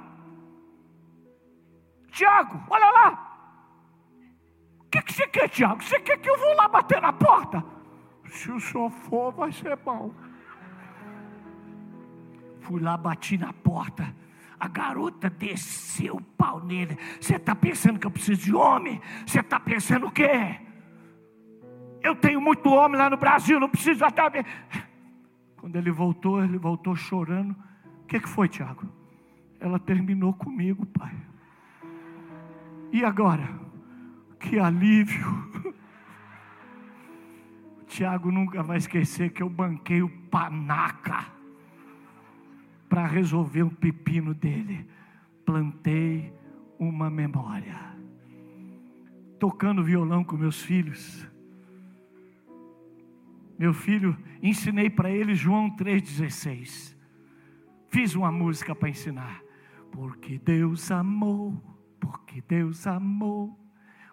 S1: Tiago, olha lá. O que, que você quer, Tiago? Você quer que eu vou lá bater na porta? Se o senhor for, vai ser bom. Fui lá, bati na porta. A garota desceu o pau nele. Você está pensando que eu preciso de homem? Você está pensando o quê? Eu tenho muito homem lá no Brasil, não preciso até. Quando ele voltou, ele voltou chorando. O que, que foi, Tiago? Ela terminou comigo, pai. E agora? Que alívio. Tiago nunca vai esquecer que eu banquei o panaca para resolver o pepino dele. Plantei uma memória. Tocando violão com meus filhos. Meu filho, ensinei para ele João 3,16. Fiz uma música para ensinar. Porque Deus amou, porque Deus amou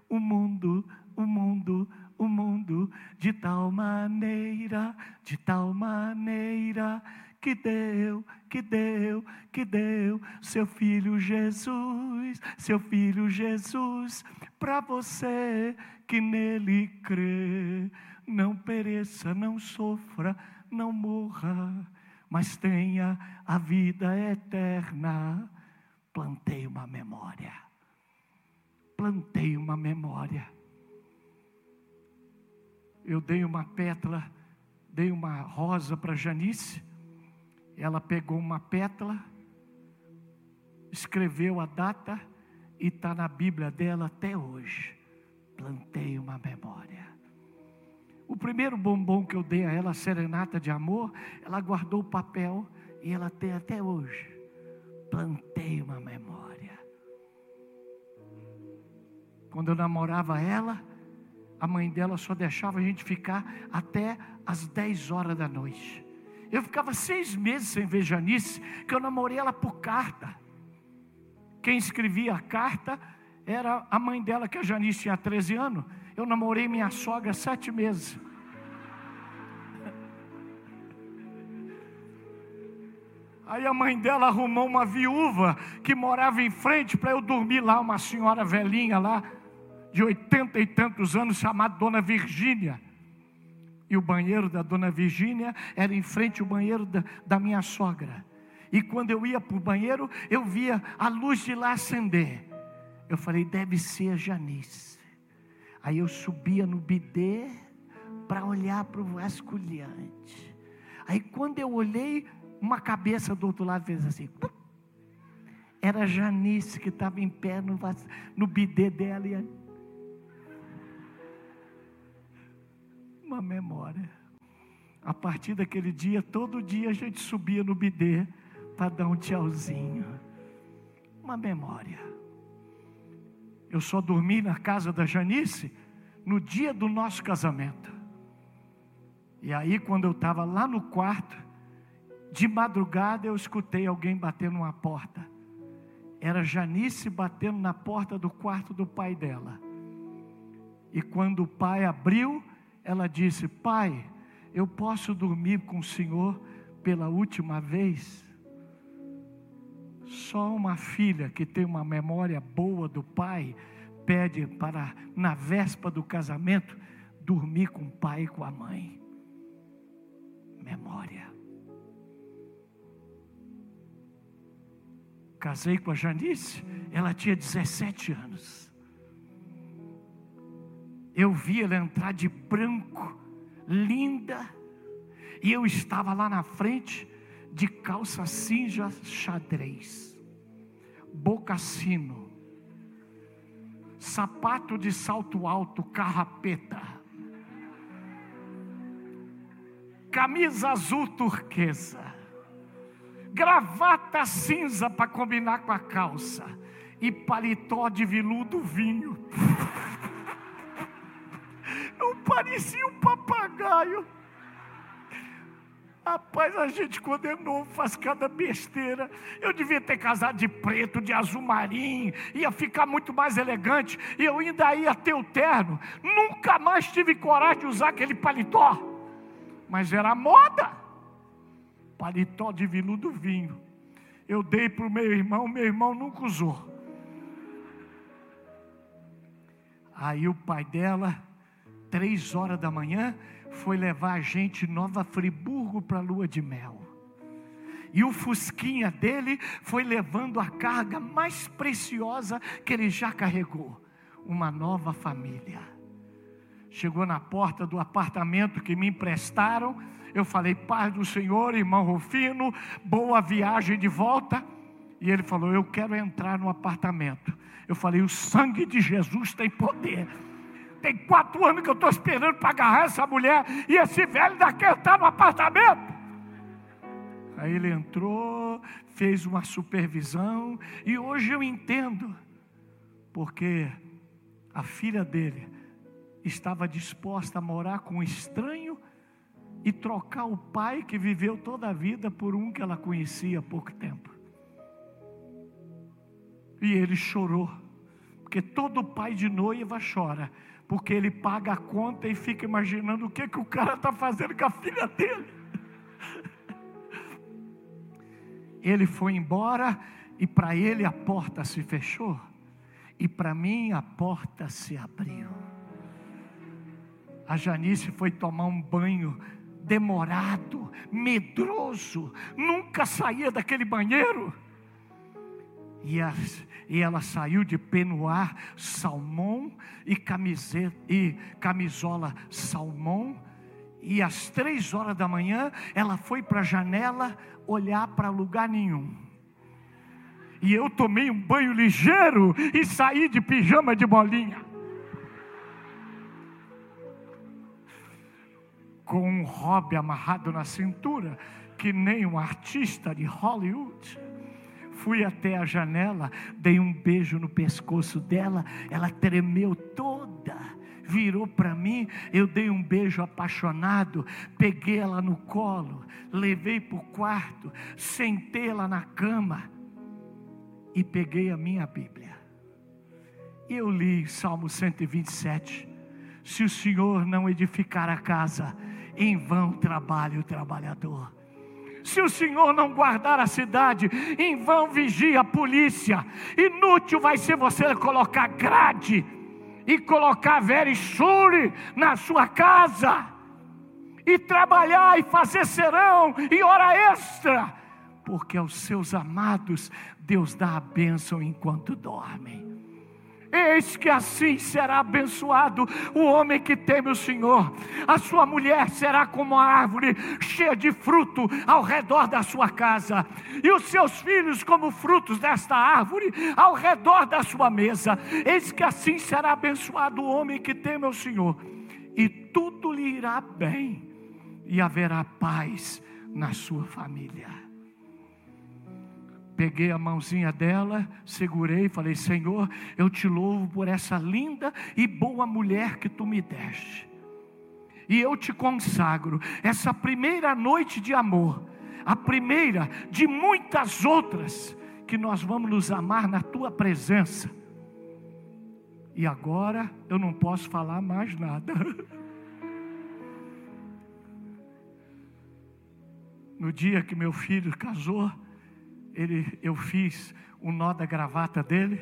S1: o mundo, o mundo, o mundo de tal maneira, de tal maneira que deu, que deu, que deu seu filho Jesus, seu filho Jesus, para você que nele crê. Não pereça, não sofra, não morra, mas tenha a vida eterna. Plantei uma memória. Plantei uma memória. Eu dei uma pétala, dei uma rosa para Janice ela pegou uma pétala, escreveu a data e está na Bíblia dela até hoje. Plantei uma memória. O primeiro bombom que eu dei a ela, serenata de amor, ela guardou o papel e ela tem até hoje. Plantei uma memória. Quando eu namorava ela, a mãe dela só deixava a gente ficar até as 10 horas da noite. Eu ficava seis meses sem ver Janice, que eu namorei ela por carta. Quem escrevia a carta era a mãe dela, que a Janice tinha 13 anos. Eu namorei minha sogra sete meses. Aí a mãe dela arrumou uma viúva que morava em frente para eu dormir lá, uma senhora velhinha lá, de oitenta e tantos anos, chamada Dona Virgínia e o banheiro da dona Virgínia era em frente ao banheiro da, da minha sogra. E quando eu ia para o banheiro, eu via a luz de lá acender. Eu falei, deve ser a Janice. Aí eu subia no bidê para olhar para o vasculhante. Aí quando eu olhei, uma cabeça do outro lado fez assim. Era Janice que estava em pé no, no bidê dela. E uma memória. A partir daquele dia, todo dia a gente subia no bidê para dar um tchauzinho. Uma memória. Eu só dormi na casa da Janice no dia do nosso casamento. E aí, quando eu estava lá no quarto, de madrugada eu escutei alguém batendo uma porta. Era Janice batendo na porta do quarto do pai dela. E quando o pai abriu, ela disse: Pai, eu posso dormir com o Senhor pela última vez? Só uma filha que tem uma memória boa do pai pede para, na véspera do casamento, dormir com o pai e com a mãe. Memória. Casei com a Janice, ela tinha 17 anos eu vi ela entrar de branco, linda, e eu estava lá na frente, de calça cinza xadrez, bocassino, sapato de salto alto, carrapeta, camisa azul turquesa, gravata cinza para combinar com a calça, e paletó de veludo vinho parecia um papagaio. Rapaz, a gente quando é novo faz cada besteira. Eu devia ter casado de preto, de azul marinho, ia ficar muito mais elegante, e eu ainda ia ter o terno. Nunca mais tive coragem de usar aquele paletó. Mas era moda. Paletó de veludo vinho. Eu dei para o meu irmão, meu irmão nunca usou. Aí o pai dela três horas da manhã, foi levar a gente Nova Friburgo para a lua de mel. E o Fusquinha dele foi levando a carga mais preciosa que ele já carregou: uma nova família. Chegou na porta do apartamento que me emprestaram. Eu falei, Pai do Senhor, irmão Rufino, boa viagem de volta. E ele falou, Eu quero entrar no apartamento. Eu falei, O sangue de Jesus tem poder tem quatro anos que eu estou esperando para agarrar essa mulher e esse velho daqui está no apartamento. Aí ele entrou, fez uma supervisão e hoje eu entendo, porque a filha dele estava disposta a morar com um estranho e trocar o pai que viveu toda a vida por um que ela conhecia há pouco tempo. E ele chorou, porque todo pai de noiva chora porque ele paga a conta e fica imaginando o que, que o cara está fazendo com a filha dele. Ele foi embora e para ele a porta se fechou, e para mim a porta se abriu. A Janice foi tomar um banho demorado, medroso, nunca saía daquele banheiro. E, e ela saiu de penuar salmão e, camiseta, e camisola salmão. E às três horas da manhã, ela foi para a janela olhar para lugar nenhum. E eu tomei um banho ligeiro e saí de pijama de bolinha. Com um hobby amarrado na cintura, que nem um artista de Hollywood fui até a janela, dei um beijo no pescoço dela, ela tremeu toda, virou para mim, eu dei um beijo apaixonado, peguei ela no colo, levei para o quarto, sentei ela na cama e peguei a minha Bíblia. Eu li Salmo 127. Se o Senhor não edificar a casa, em vão trabalha o trabalhador. Se o Senhor não guardar a cidade, em vão vigia a polícia. Inútil vai ser você colocar grade e colocar verishure na sua casa e trabalhar e fazer serão e hora extra, porque aos seus amados Deus dá a bênção enquanto dormem. Eis que assim será abençoado o homem que teme o Senhor. A sua mulher será como a árvore cheia de fruto ao redor da sua casa, e os seus filhos como frutos desta árvore ao redor da sua mesa. Eis que assim será abençoado o homem que teme o Senhor, e tudo lhe irá bem, e haverá paz na sua família. Peguei a mãozinha dela, segurei e falei: Senhor, eu te louvo por essa linda e boa mulher que tu me deste. E eu te consagro essa primeira noite de amor, a primeira de muitas outras, que nós vamos nos amar na tua presença. E agora eu não posso falar mais nada. No dia que meu filho casou, ele, eu fiz o nó da gravata dele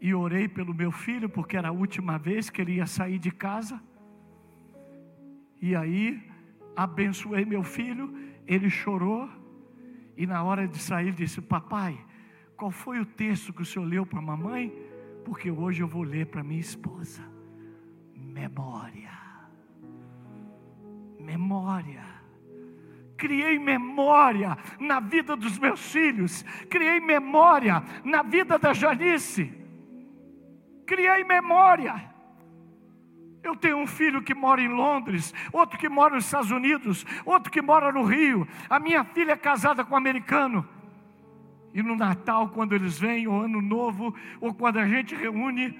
S1: e orei pelo meu filho, porque era a última vez que ele ia sair de casa. E aí, abençoei meu filho, ele chorou, e na hora de sair, disse: Papai, qual foi o texto que o senhor leu para a mamãe? Porque hoje eu vou ler para minha esposa. Memória. Memória criei memória na vida dos meus filhos, criei memória na vida da Janice, criei memória. Eu tenho um filho que mora em Londres, outro que mora nos Estados Unidos, outro que mora no Rio. A minha filha é casada com um americano. E no Natal, quando eles vêm, ou Ano Novo, ou quando a gente reúne,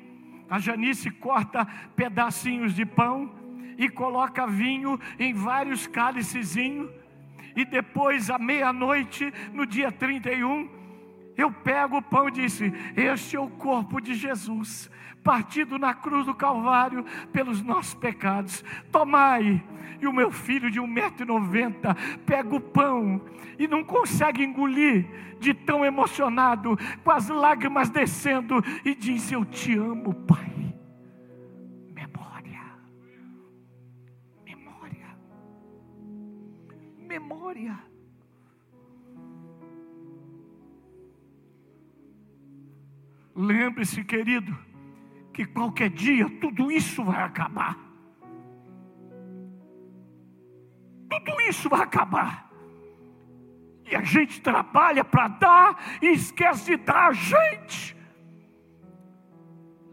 S1: a Janice corta pedacinhos de pão e coloca vinho em vários cálicezinhos e depois, à meia-noite, no dia 31, eu pego o pão e disse: Este é o corpo de Jesus, partido na cruz do Calvário pelos nossos pecados. Tomai. E o meu filho de 1,90m pega o pão e não consegue engolir, de tão emocionado, com as lágrimas descendo, e diz: Eu te amo, Pai. Memória. Lembre-se, querido, que qualquer dia tudo isso vai acabar. Tudo isso vai acabar. E a gente trabalha para dar e esquece de dar a gente.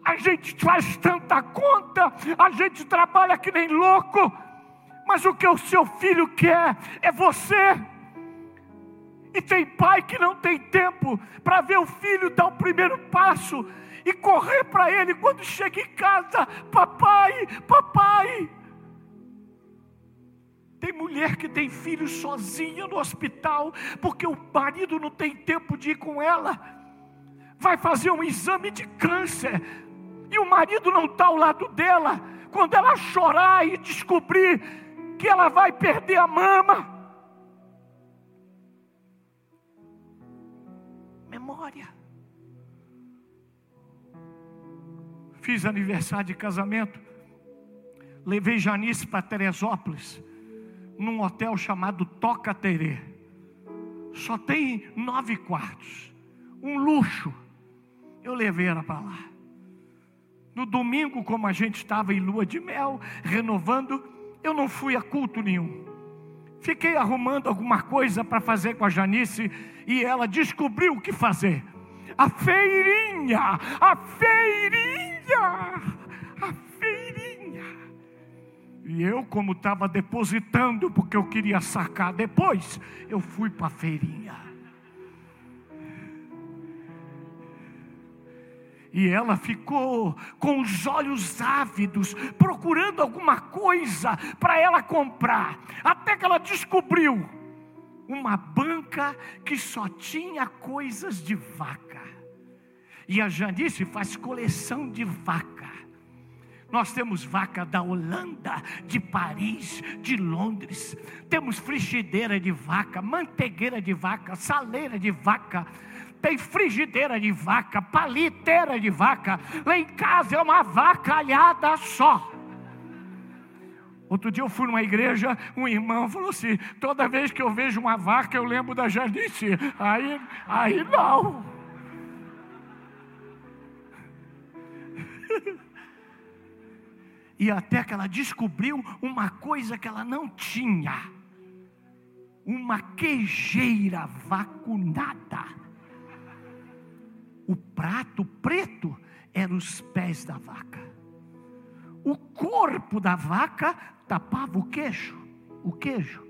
S1: A gente faz tanta conta, a gente trabalha que nem louco, mas o que o seu filho quer é você. E tem pai que não tem tempo para ver o filho dar o primeiro passo e correr para ele quando chega em casa: Papai, papai. Tem mulher que tem filho sozinha no hospital, porque o marido não tem tempo de ir com ela. Vai fazer um exame de câncer, e o marido não está ao lado dela. Quando ela chorar e descobrir que ela vai perder a mama. memória. Fiz aniversário de casamento, levei Janice para Teresópolis, num hotel chamado Toca Terê. Só tem nove quartos, um luxo. Eu levei ela para lá. No domingo, como a gente estava em lua de mel, renovando, eu não fui a culto nenhum. Fiquei arrumando alguma coisa para fazer com a Janice e ela descobriu o que fazer. A feirinha, a feirinha, a feirinha. E eu, como estava depositando, porque eu queria sacar depois, eu fui para a feirinha. E ela ficou com os olhos ávidos, procurando alguma coisa para ela comprar, até que ela descobriu uma banca que só tinha coisas de vaca. E a Janice faz coleção de vaca. Nós temos vaca da Holanda, de Paris, de Londres. Temos frigideira de vaca, mantegueira de vaca, saleira de vaca tem frigideira de vaca, paliteira de vaca. Lá em casa é uma vacalhada só. Outro dia eu fui numa igreja, um irmão falou assim: toda vez que eu vejo uma vaca, eu lembro da Janice. Aí, aí não. e até que ela descobriu uma coisa que ela não tinha: uma queijeira vacunada. O prato preto eram os pés da vaca. O corpo da vaca tapava o queijo, o queijo.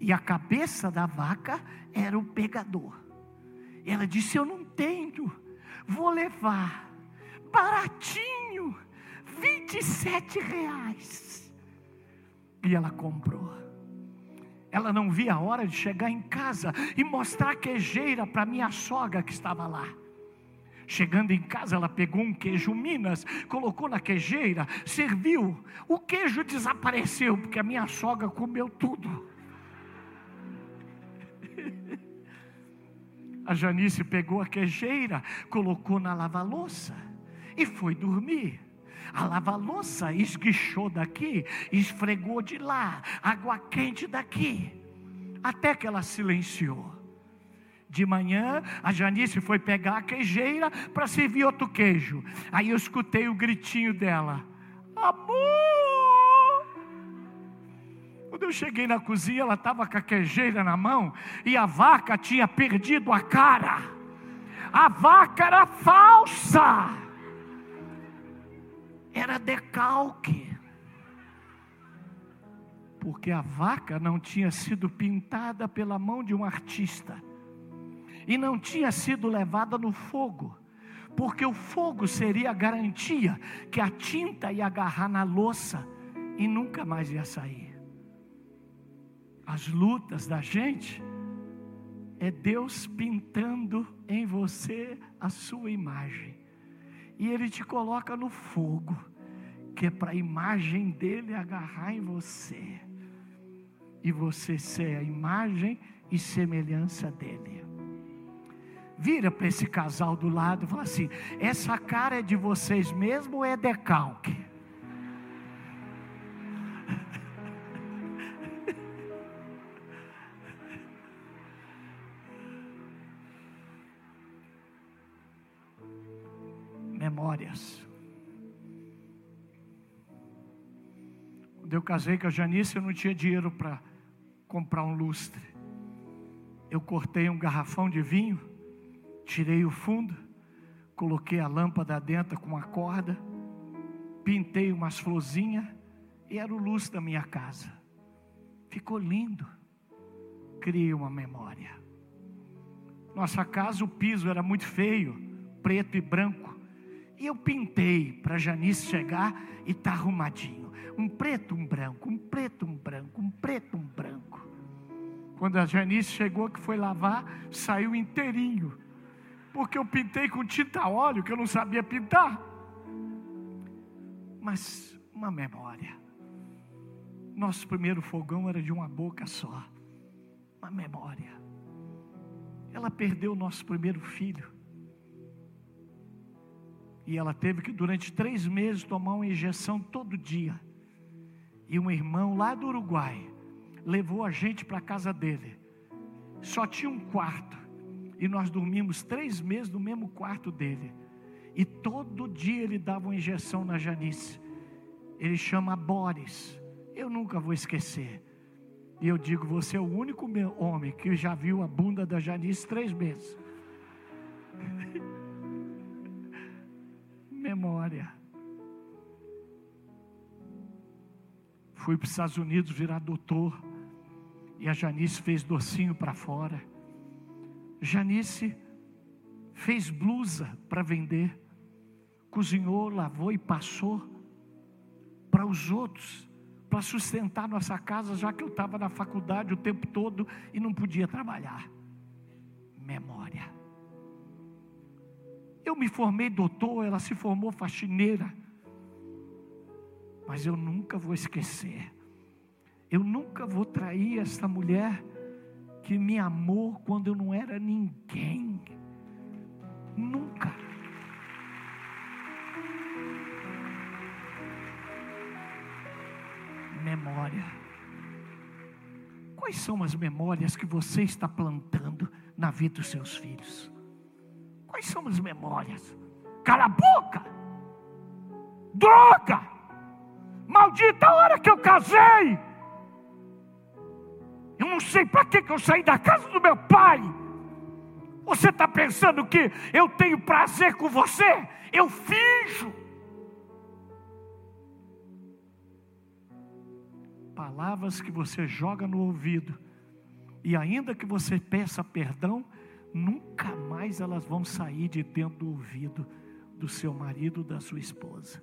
S1: E a cabeça da vaca era o pegador. Ela disse: Eu não tenho, vou levar. Baratinho, 27 reais. E ela comprou. Ela não via a hora de chegar em casa e mostrar a queijeira para minha sogra que estava lá. Chegando em casa, ela pegou um queijo Minas, colocou na queijeira, serviu. O queijo desapareceu, porque a minha sogra comeu tudo. A Janice pegou a queijeira, colocou na lava-louça e foi dormir. A lava-louça esguichou daqui, esfregou de lá, água quente daqui, até que ela silenciou. De manhã, a Janice foi pegar a queijeira para servir outro queijo. Aí eu escutei o gritinho dela: Amor! Quando eu cheguei na cozinha, ela estava com a queijeira na mão e a vaca tinha perdido a cara. A vaca era falsa, era decalque, porque a vaca não tinha sido pintada pela mão de um artista e não tinha sido levada no fogo, porque o fogo seria a garantia que a tinta ia agarrar na louça e nunca mais ia sair. As lutas da gente é Deus pintando em você a sua imagem, e Ele te coloca no fogo, que é para a imagem dele agarrar em você, e você ser a imagem e semelhança dele vira para esse casal do lado e fala assim: essa cara é de vocês mesmo ou é decalque? Memórias. Quando eu casei com a Janice, eu não tinha dinheiro para comprar um lustre. Eu cortei um garrafão de vinho Tirei o fundo, coloquei a lâmpada dentro com uma corda, pintei umas florzinhas e era o luz da minha casa. Ficou lindo. Criei uma memória. Nossa casa, o piso era muito feio, preto e branco. E eu pintei para Janice chegar e tá arrumadinho. Um preto, um branco, um preto, um branco, um preto, um branco. Quando a Janice chegou que foi lavar, saiu inteirinho porque eu pintei com tinta óleo que eu não sabia pintar. Mas uma memória. Nosso primeiro fogão era de uma boca só. Uma memória. Ela perdeu o nosso primeiro filho. E ela teve que, durante três meses, tomar uma injeção todo dia. E um irmão lá do Uruguai levou a gente para a casa dele. Só tinha um quarto. E nós dormimos três meses no mesmo quarto dele. E todo dia ele dava uma injeção na Janice. Ele chama Boris. Eu nunca vou esquecer. E eu digo: você é o único homem que já viu a bunda da Janice três meses. Memória. Fui para os Estados Unidos virar doutor. E a Janice fez docinho para fora. Janice fez blusa para vender. Cozinhou, lavou e passou para os outros, para sustentar nossa casa, já que eu estava na faculdade o tempo todo e não podia trabalhar. Memória. Eu me formei doutor, ela se formou faxineira. Mas eu nunca vou esquecer. Eu nunca vou trair essa mulher que me amou quando eu não era ninguém. Nunca. Memória. Quais são as memórias que você está plantando na vida dos seus filhos? Quais são as memórias? Cala a boca! Droga! Maldita hora que eu casei! Eu não sei para que eu saí da casa do meu pai. Você está pensando que eu tenho prazer com você? Eu finjo. Palavras que você joga no ouvido, e ainda que você peça perdão, nunca mais elas vão sair de dentro do ouvido do seu marido, da sua esposa.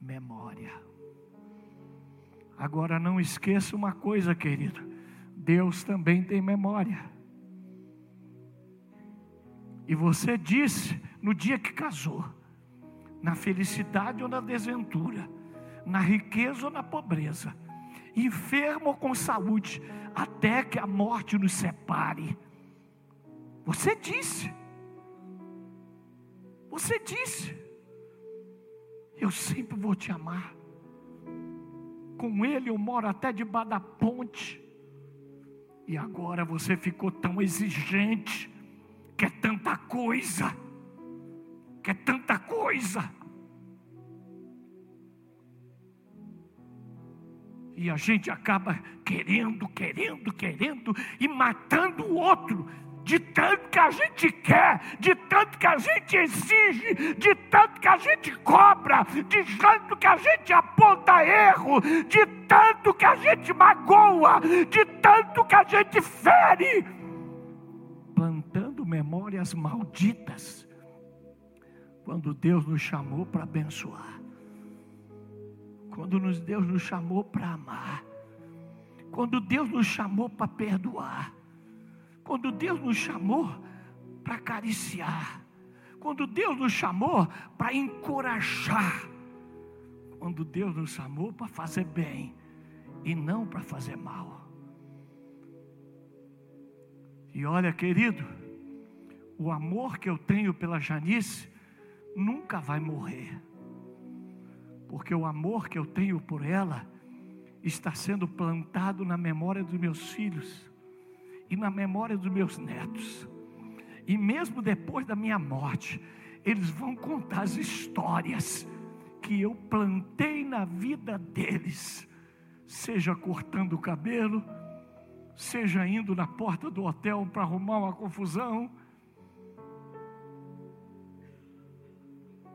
S1: Memória. Agora não esqueça uma coisa, querido: Deus também tem memória. E você disse no dia que casou, na felicidade ou na desventura, na riqueza ou na pobreza, enfermo ou com saúde, até que a morte nos separe. Você disse, você disse, eu sempre vou te amar com ele eu moro até debaixo da ponte. E agora você ficou tão exigente, quer tanta coisa, quer tanta coisa. E a gente acaba querendo, querendo, querendo e matando o outro de tanto que a gente quer, de tanto que a gente exige, de tanto que a gente cobra, de tanto que a gente aponta erro, de tanto que a gente magoa, de tanto que a gente fere, plantando memórias malditas, quando Deus nos chamou para abençoar, quando Deus nos chamou para amar, quando Deus nos chamou para perdoar quando Deus nos chamou para acariciar, quando Deus nos chamou para encorajar, quando Deus nos chamou para fazer bem e não para fazer mal. E olha, querido, o amor que eu tenho pela Janice nunca vai morrer, porque o amor que eu tenho por ela está sendo plantado na memória dos meus filhos e na memória dos meus netos. E mesmo depois da minha morte, eles vão contar as histórias que eu plantei na vida deles, seja cortando o cabelo, seja indo na porta do hotel para arrumar uma confusão.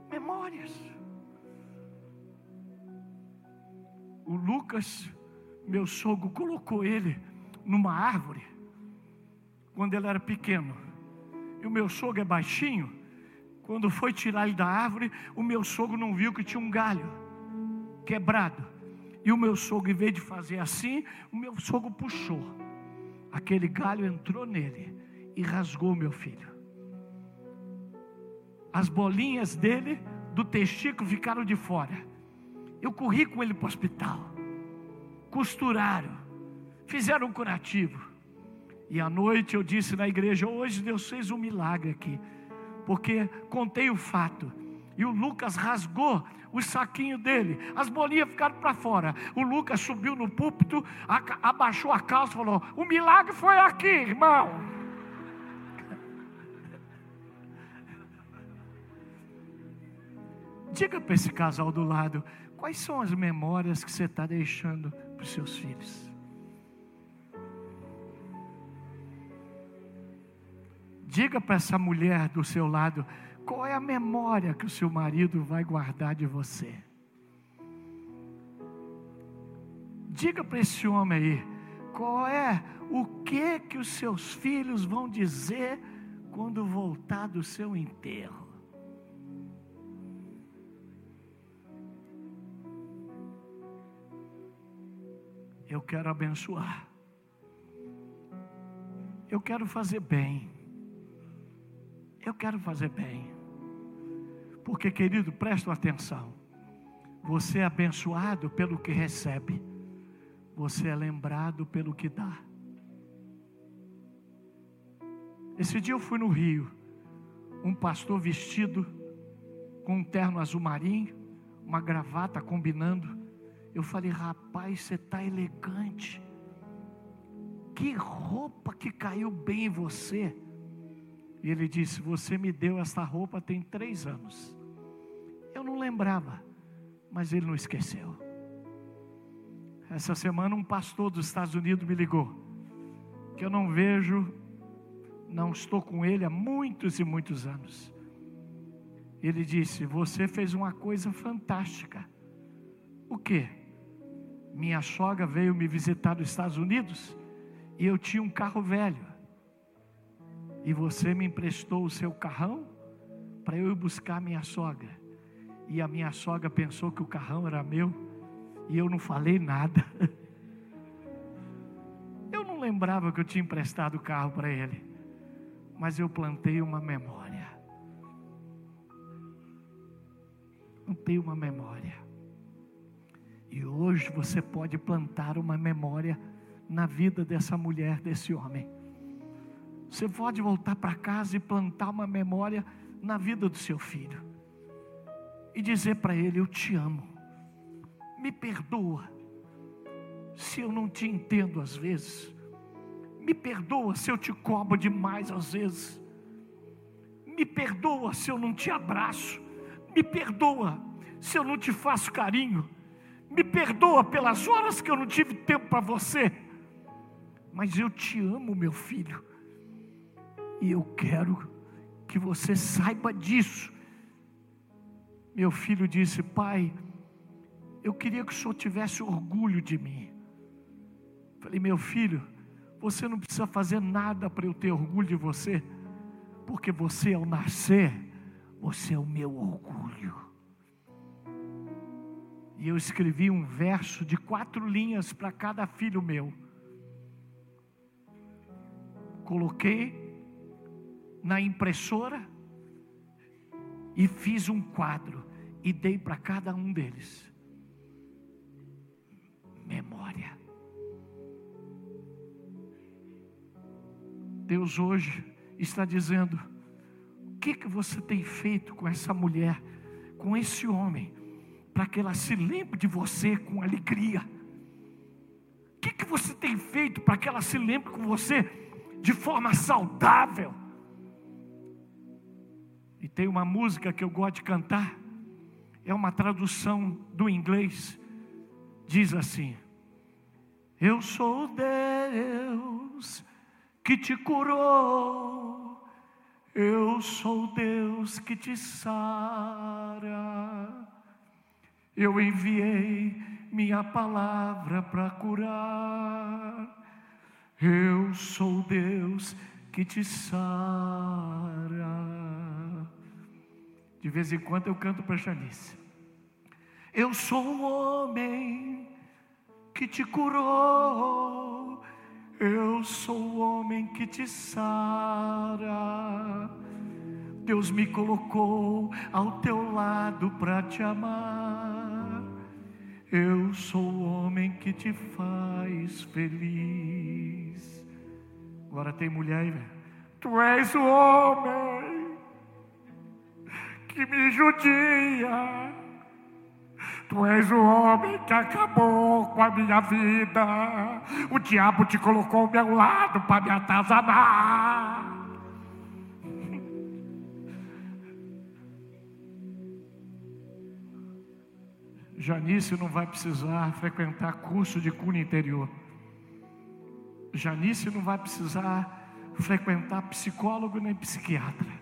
S1: Memórias. O Lucas, meu sogro, colocou ele numa árvore quando ele era pequeno. E o meu sogro é baixinho. Quando foi tirar ele da árvore, o meu sogro não viu que tinha um galho quebrado. E o meu sogro, em vez de fazer assim, o meu sogro puxou. Aquele galho entrou nele e rasgou meu filho. As bolinhas dele, do testículo, ficaram de fora. Eu corri com ele para o hospital. Costuraram. Fizeram um curativo. E à noite eu disse na igreja: hoje Deus fez um milagre aqui. porque contei o fato. E o Lucas rasgou o saquinho dele, as bolinhas ficaram para fora. O Lucas subiu no púlpito, abaixou a calça e falou: O milagre foi aqui, irmão. Diga para esse casal do lado: quais são as memórias que você está deixando para os seus filhos? Diga para essa mulher do seu lado: qual é a memória que o seu marido vai guardar de você? Diga para esse homem aí, qual é o que que os seus filhos vão dizer quando voltar do seu enterro? Eu quero abençoar. Eu quero fazer bem. Eu quero fazer bem. Porque, querido, presta atenção. Você é abençoado pelo que recebe. Você é lembrado pelo que dá. Esse dia eu fui no Rio. Um pastor vestido com um terno azul marinho, uma gravata combinando. Eu falei, rapaz, você está elegante. Que roupa que caiu bem em você. E ele disse: Você me deu essa roupa tem três anos. Eu não lembrava, mas ele não esqueceu. Essa semana, um pastor dos Estados Unidos me ligou, que eu não vejo, não estou com ele há muitos e muitos anos. Ele disse: Você fez uma coisa fantástica. O que? Minha sogra veio me visitar nos Estados Unidos e eu tinha um carro velho e você me emprestou o seu carrão para eu ir buscar minha sogra. E a minha sogra pensou que o carrão era meu e eu não falei nada. Eu não lembrava que eu tinha emprestado o carro para ele, mas eu plantei uma memória. Plantei uma memória. E hoje você pode plantar uma memória na vida dessa mulher, desse homem. Você pode voltar para casa e plantar uma memória na vida do seu filho. E dizer para ele: Eu te amo. Me perdoa se eu não te entendo às vezes. Me perdoa se eu te cobro demais às vezes. Me perdoa se eu não te abraço. Me perdoa se eu não te faço carinho. Me perdoa pelas horas que eu não tive tempo para você. Mas eu te amo, meu filho. E eu quero que você saiba disso. Meu filho disse: Pai, eu queria que o senhor tivesse orgulho de mim. Falei: Meu filho, você não precisa fazer nada para eu ter orgulho de você, porque você, ao nascer, você é o meu orgulho. E eu escrevi um verso de quatro linhas para cada filho meu. Coloquei na impressora e fiz um quadro e dei para cada um deles. Memória. Deus hoje está dizendo: o que, que você tem feito com essa mulher, com esse homem, para que ela se lembre de você com alegria? O que, que você tem feito para que ela se lembre com você de forma saudável? E tem uma música que eu gosto de cantar, é uma tradução do inglês, diz assim: Eu sou Deus que te curou, eu sou Deus que te sara, eu enviei minha palavra para curar, eu sou Deus que te sara. De vez em quando eu canto para Janice. Eu sou o homem que te curou. Eu sou o homem que te sara. Deus me colocou ao teu lado para te amar. Eu sou o homem que te faz feliz. Agora tem mulher aí, velho. Tu és o homem que me judia. Tu és o homem que acabou com a minha vida. O diabo te colocou ao meu lado para me atazanar. Janice não vai precisar frequentar curso de cura interior. Janice não vai precisar frequentar psicólogo nem psiquiatra.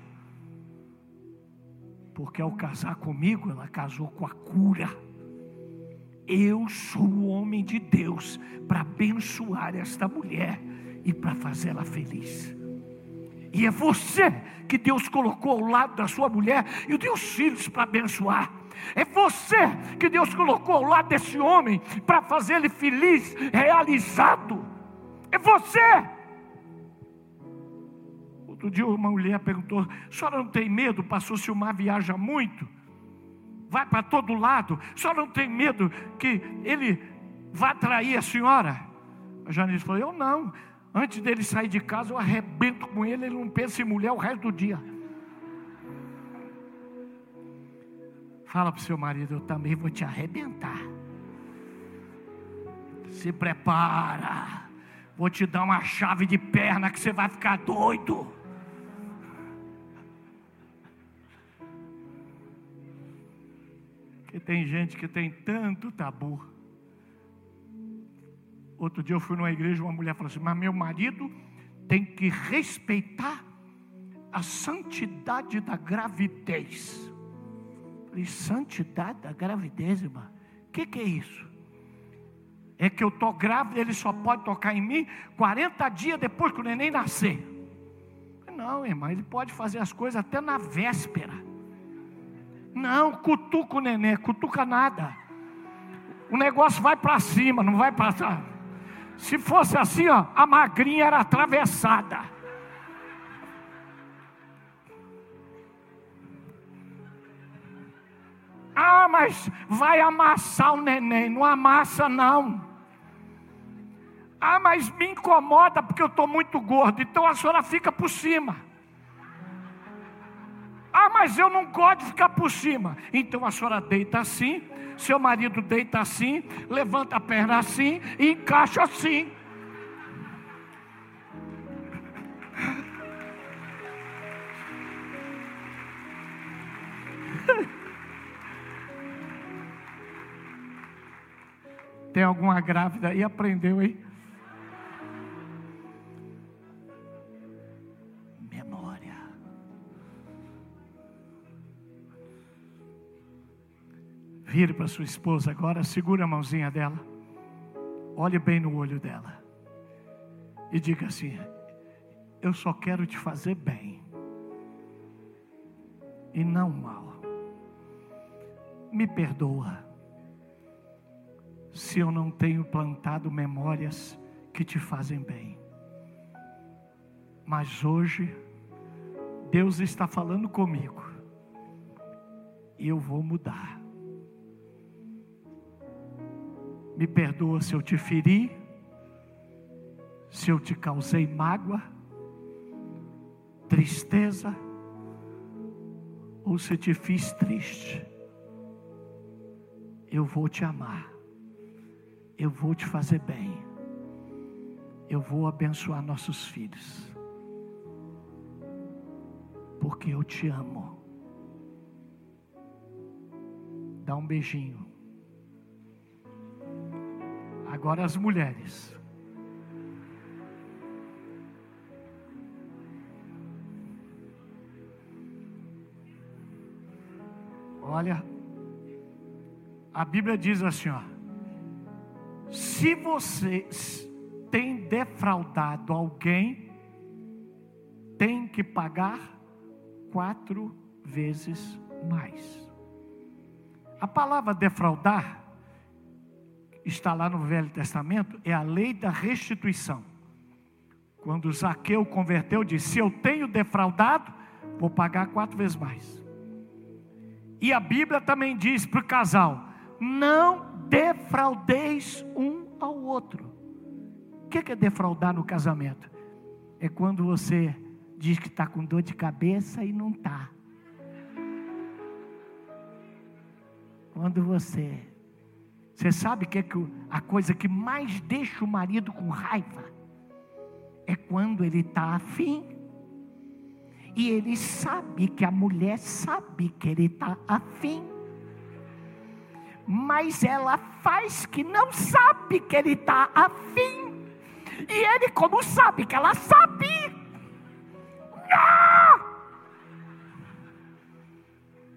S1: Porque ao casar comigo, ela casou com a cura. Eu sou o homem de Deus para abençoar esta mulher e para fazê-la feliz. E é você que Deus colocou ao lado da sua mulher e os teus filhos para abençoar. É você que Deus colocou ao lado desse homem para fazer ele feliz, realizado. É você. Outro dia uma mulher perguntou: a senhora não tem medo? Passou se o mar viaja muito vai para todo lado, só não tem medo que ele vá trair a senhora? A Janice falou: Eu não. Antes dele sair de casa, eu arrebento com ele, ele não pensa em mulher o resto do dia. Fala para o seu marido, eu também vou te arrebentar. Se prepara. Vou te dar uma chave de perna que você vai ficar doido. Que tem gente que tem tanto tabu. Outro dia eu fui numa igreja, uma mulher falou assim: Mas meu marido tem que respeitar a santidade da gravidez. Eu falei, santidade da gravidez, irmã? O que, que é isso? É que eu estou grávida, ele só pode tocar em mim 40 dias depois que o neném nascer. Não, irmã, ele pode fazer as coisas até na véspera. Não, cutuca o neném, cutuca nada. O negócio vai para cima, não vai para trás. Se fosse assim, ó, a magrinha era atravessada. Ah, mas vai amassar o neném. Não amassa, não. Ah, mas me incomoda porque eu estou muito gordo. Então a senhora fica por cima. Ah, mas eu não gosto de ficar por cima. Então a senhora deita assim, seu marido deita assim, levanta a perna assim e encaixa assim. Tem alguma grávida aí? Aprendeu aí? Vire para sua esposa agora, segura a mãozinha dela, olhe bem no olho dela e diga assim: Eu só quero te fazer bem e não mal. Me perdoa se eu não tenho plantado memórias que te fazem bem. Mas hoje, Deus está falando comigo, e eu vou mudar. Me perdoa se eu te feri, se eu te causei mágoa, tristeza, ou se te fiz triste. Eu vou te amar, eu vou te fazer bem, eu vou abençoar nossos filhos, porque eu te amo. Dá um beijinho. Agora as mulheres. Olha, a Bíblia diz assim: ó, se você tem defraudado alguém, tem que pagar quatro vezes mais. A palavra defraudar está lá no Velho Testamento, é a lei da restituição. Quando Zaqueu converteu, disse: Se eu tenho defraudado, vou pagar quatro vezes mais. E a Bíblia também diz para o casal: Não defraudeis um ao outro. O que é defraudar no casamento? É quando você diz que está com dor de cabeça e não está. Quando você. Você sabe que, é que a coisa que mais deixa o marido com raiva é quando ele está afim. E ele sabe que a mulher sabe que ele está afim. Mas ela faz que não sabe que ele está afim. E ele, como sabe que ela sabe, não!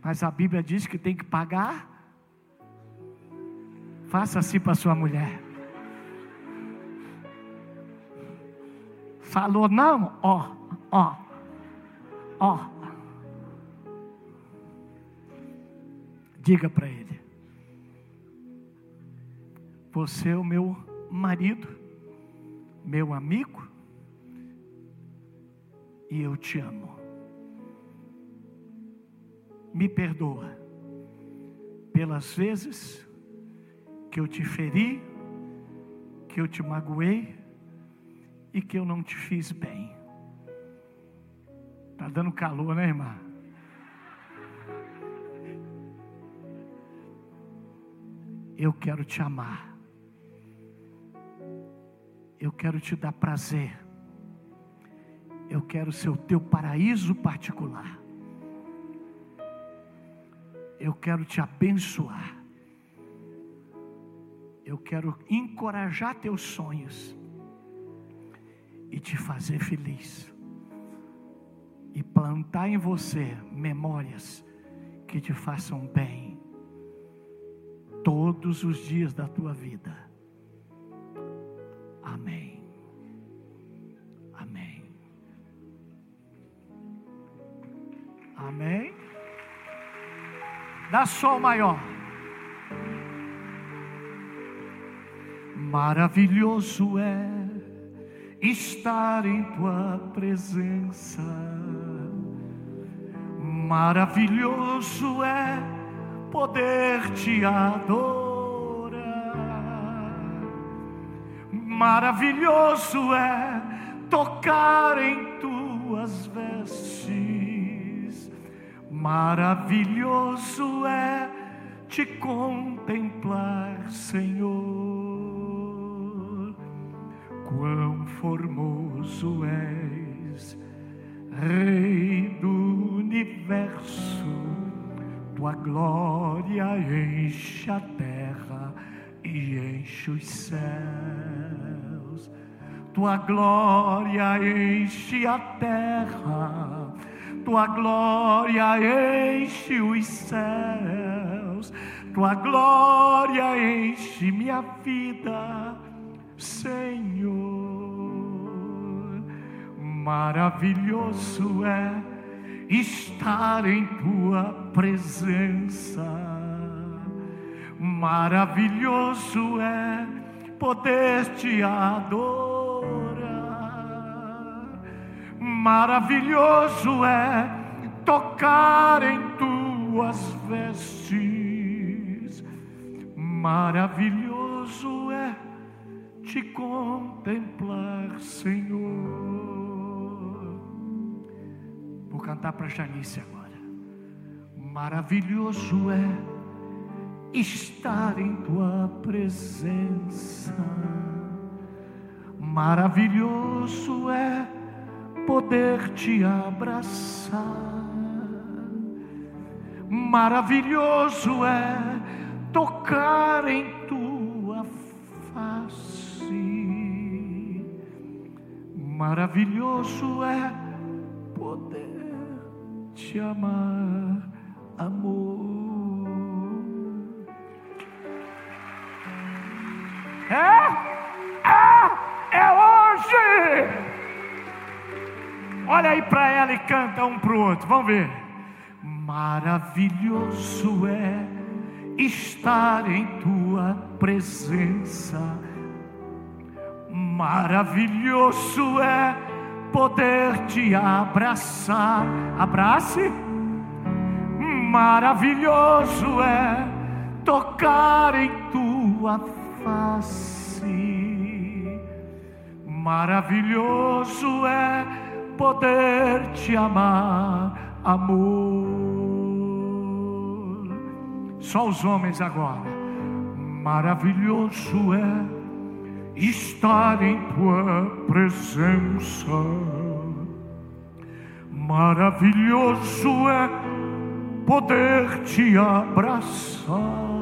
S1: Mas a Bíblia diz que tem que pagar. Faça assim para sua mulher. Falou não? Ó, ó, ó. Diga para ele: Você é o meu marido, meu amigo, e eu te amo. Me perdoa pelas vezes que eu te feri, que eu te magoei e que eu não te fiz bem. Tá dando calor, né, irmã? Eu quero te amar. Eu quero te dar prazer. Eu quero ser o teu paraíso particular. Eu quero te abençoar. Eu quero encorajar teus sonhos e te fazer feliz. E plantar em você memórias que te façam bem todos os dias da tua vida. Amém. Amém. Amém. Dá sol maior. Maravilhoso é estar em tua presença. Maravilhoso é poder te adorar. Maravilhoso é tocar em tuas vestes. Maravilhoso é te contemplar, Senhor. Formoso és, Rei do universo, tua glória enche a terra e enche os céus. Tua glória enche a terra, tua glória enche os céus, tua glória enche minha vida, Senhor. Maravilhoso é estar em tua presença. Maravilhoso é poder te adorar. Maravilhoso é tocar em tuas vestes. Maravilhoso é te contemplar, Senhor. Cantar para Janice agora. Maravilhoso é estar em tua presença. Maravilhoso é poder te abraçar. Maravilhoso é tocar em tua face. Maravilhoso é poder te amar, amor. É, é, é hoje. Olha aí para ela e canta um para o outro. Vamos ver. Maravilhoso é estar em tua presença. Maravilhoso é poder te abraçar. Abrace. Maravilhoso é tocar em tua face. Maravilhoso é poder te amar, amor. Só os homens agora. Maravilhoso é estar em tua presença. Maravilhoso é poder te abraçar.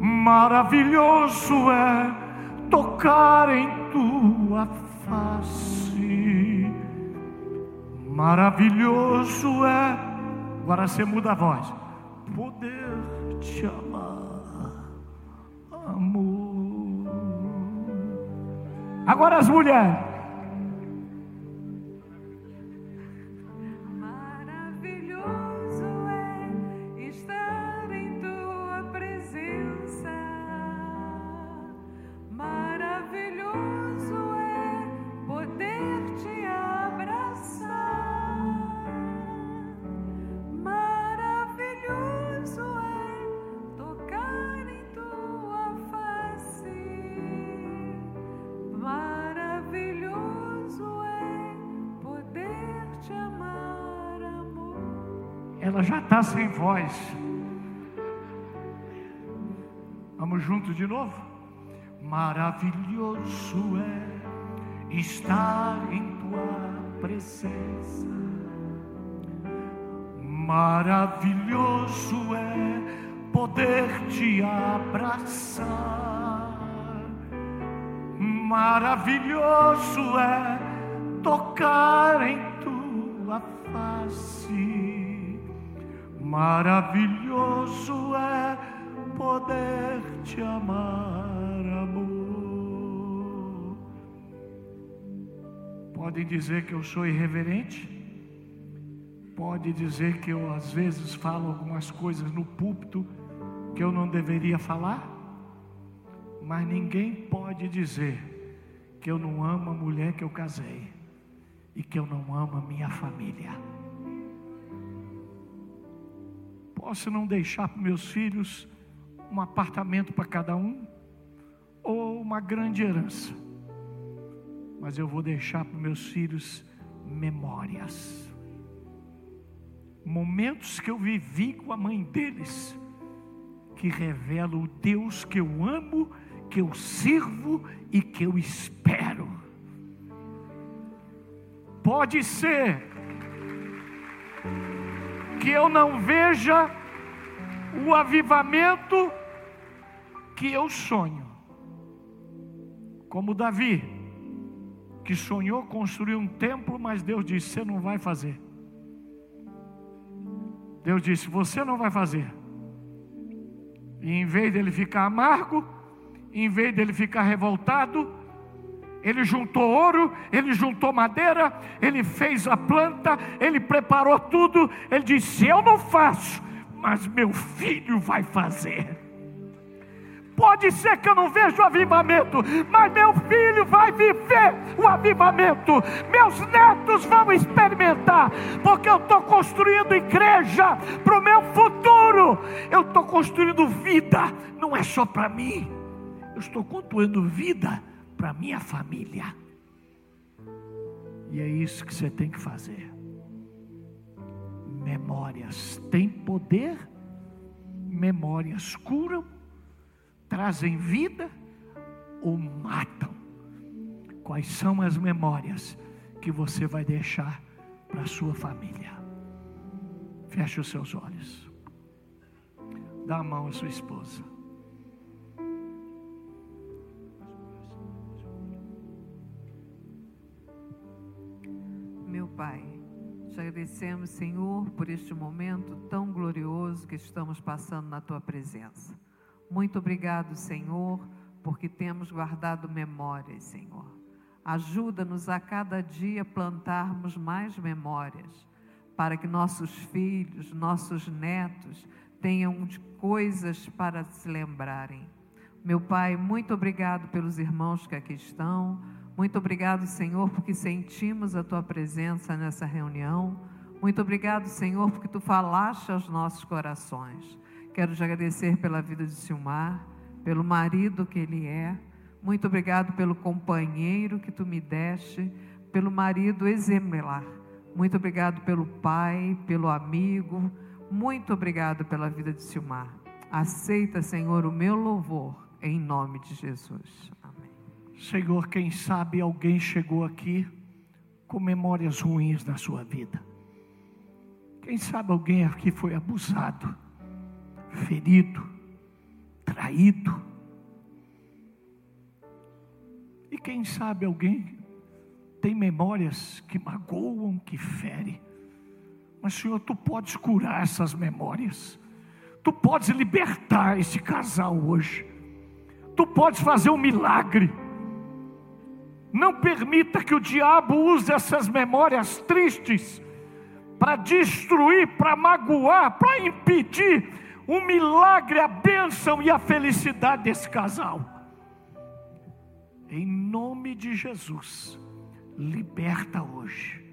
S1: Maravilhoso é tocar em tua face. Maravilhoso é, agora você muda a voz, poder te amar, amor. Agora as mulheres. Sem voz. Vamos juntos de novo? Maravilhoso é estar em tua presença. Maravilhoso é poder te abraçar. Maravilhoso é tocar em tua face. Maravilhoso é poder te amar, amor. Podem dizer que eu sou irreverente, pode dizer que eu às vezes falo algumas coisas no púlpito que eu não deveria falar, mas ninguém pode dizer que eu não amo a mulher que eu casei e que eu não amo a minha família. Posso não deixar para meus filhos um apartamento para cada um ou uma grande herança, mas eu vou deixar para meus filhos memórias, momentos que eu vivi com a mãe deles, que revelam o Deus que eu amo, que eu sirvo e que eu espero. Pode ser que eu não veja o avivamento que eu sonho. Como Davi, que sonhou construir um templo, mas Deus disse: Você não vai fazer. Deus disse: Você não vai fazer. E em vez dele ficar amargo, em vez dele ficar revoltado, ele juntou ouro, ele juntou madeira, ele fez a planta, ele preparou tudo. Ele disse: Eu não faço, mas meu filho vai fazer. Pode ser que eu não veja o avivamento, mas meu filho vai viver o avivamento. Meus netos vão experimentar, porque eu estou construindo igreja para o meu futuro. Eu estou construindo vida, não é só para mim. Eu estou construindo vida para minha família. E é isso que você tem que fazer. Memórias têm poder, memórias curam, trazem vida ou matam. Quais são as memórias que você vai deixar para a sua família? Feche os seus olhos. Dá a mão à sua esposa.
S2: Pai. Te agradecemos, Senhor, por este momento tão glorioso que estamos passando na tua presença. Muito obrigado, Senhor, porque temos guardado memórias, Senhor. Ajuda-nos a cada dia plantarmos mais memórias, para que nossos filhos, nossos netos tenham coisas para se lembrarem. Meu Pai, muito obrigado pelos irmãos que aqui estão muito obrigado, Senhor, porque sentimos a tua presença nessa reunião. Muito obrigado, Senhor, porque tu falaste aos nossos corações. Quero te agradecer pela vida de Silmar, pelo marido que ele é. Muito obrigado pelo companheiro que tu me deste, pelo marido exemplar. Muito obrigado pelo pai, pelo amigo. Muito obrigado pela vida de Silmar. Aceita, Senhor, o meu louvor, em nome de Jesus.
S1: Senhor, quem sabe alguém chegou aqui com memórias ruins na sua vida. Quem sabe alguém aqui foi abusado, ferido, traído. E quem sabe alguém tem memórias que magoam, que ferem. Mas, Senhor, tu podes curar essas memórias. Tu podes libertar esse casal hoje. Tu podes fazer um milagre. Não permita que o diabo use essas memórias tristes para destruir, para magoar, para impedir o milagre, a bênção e a felicidade desse casal. Em nome de Jesus, liberta hoje.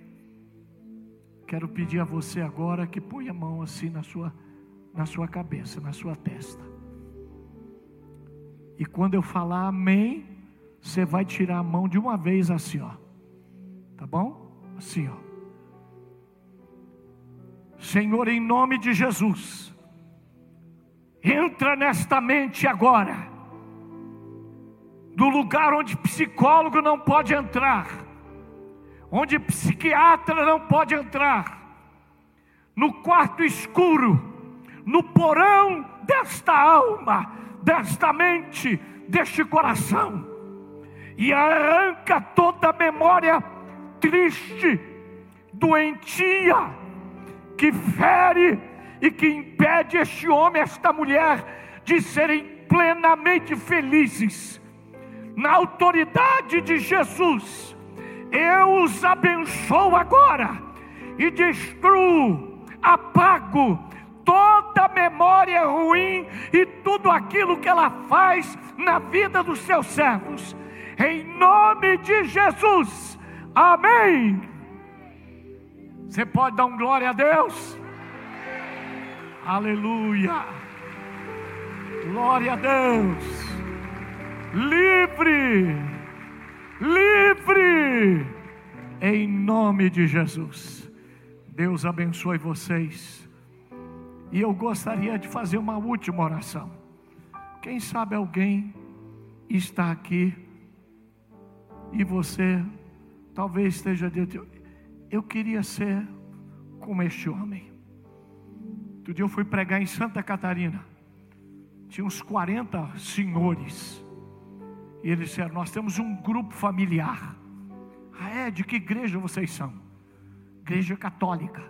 S1: Quero pedir a você agora que ponha a mão assim na sua, na sua cabeça, na sua testa. E quando eu falar amém, você vai tirar a mão de uma vez assim, ó. Tá bom? Assim, ó. Senhor, em nome de Jesus, entra nesta mente agora, do lugar onde psicólogo não pode entrar onde psiquiatra não pode entrar, no quarto escuro, no porão desta alma, desta mente, deste coração, e arranca toda memória triste, doentia, que fere e que impede este homem, esta mulher, de serem plenamente felizes, na autoridade de Jesus eu os abençoo agora e destruo, apago toda memória ruim e tudo aquilo que ela faz na vida dos seus servos. Em nome de Jesus. Amém. Você pode dar um glória a Deus? Aleluia. Glória a Deus. Livre livre, em nome de Jesus. Deus abençoe vocês. E eu gostaria de fazer uma última oração. Quem sabe alguém está aqui e você talvez esteja dentro. Eu queria ser como este homem. Outro dia eu fui pregar em Santa Catarina. Tinha uns 40 senhores e eles disseram: Nós temos um grupo familiar. Ah, é? De que igreja vocês são? Igreja católica.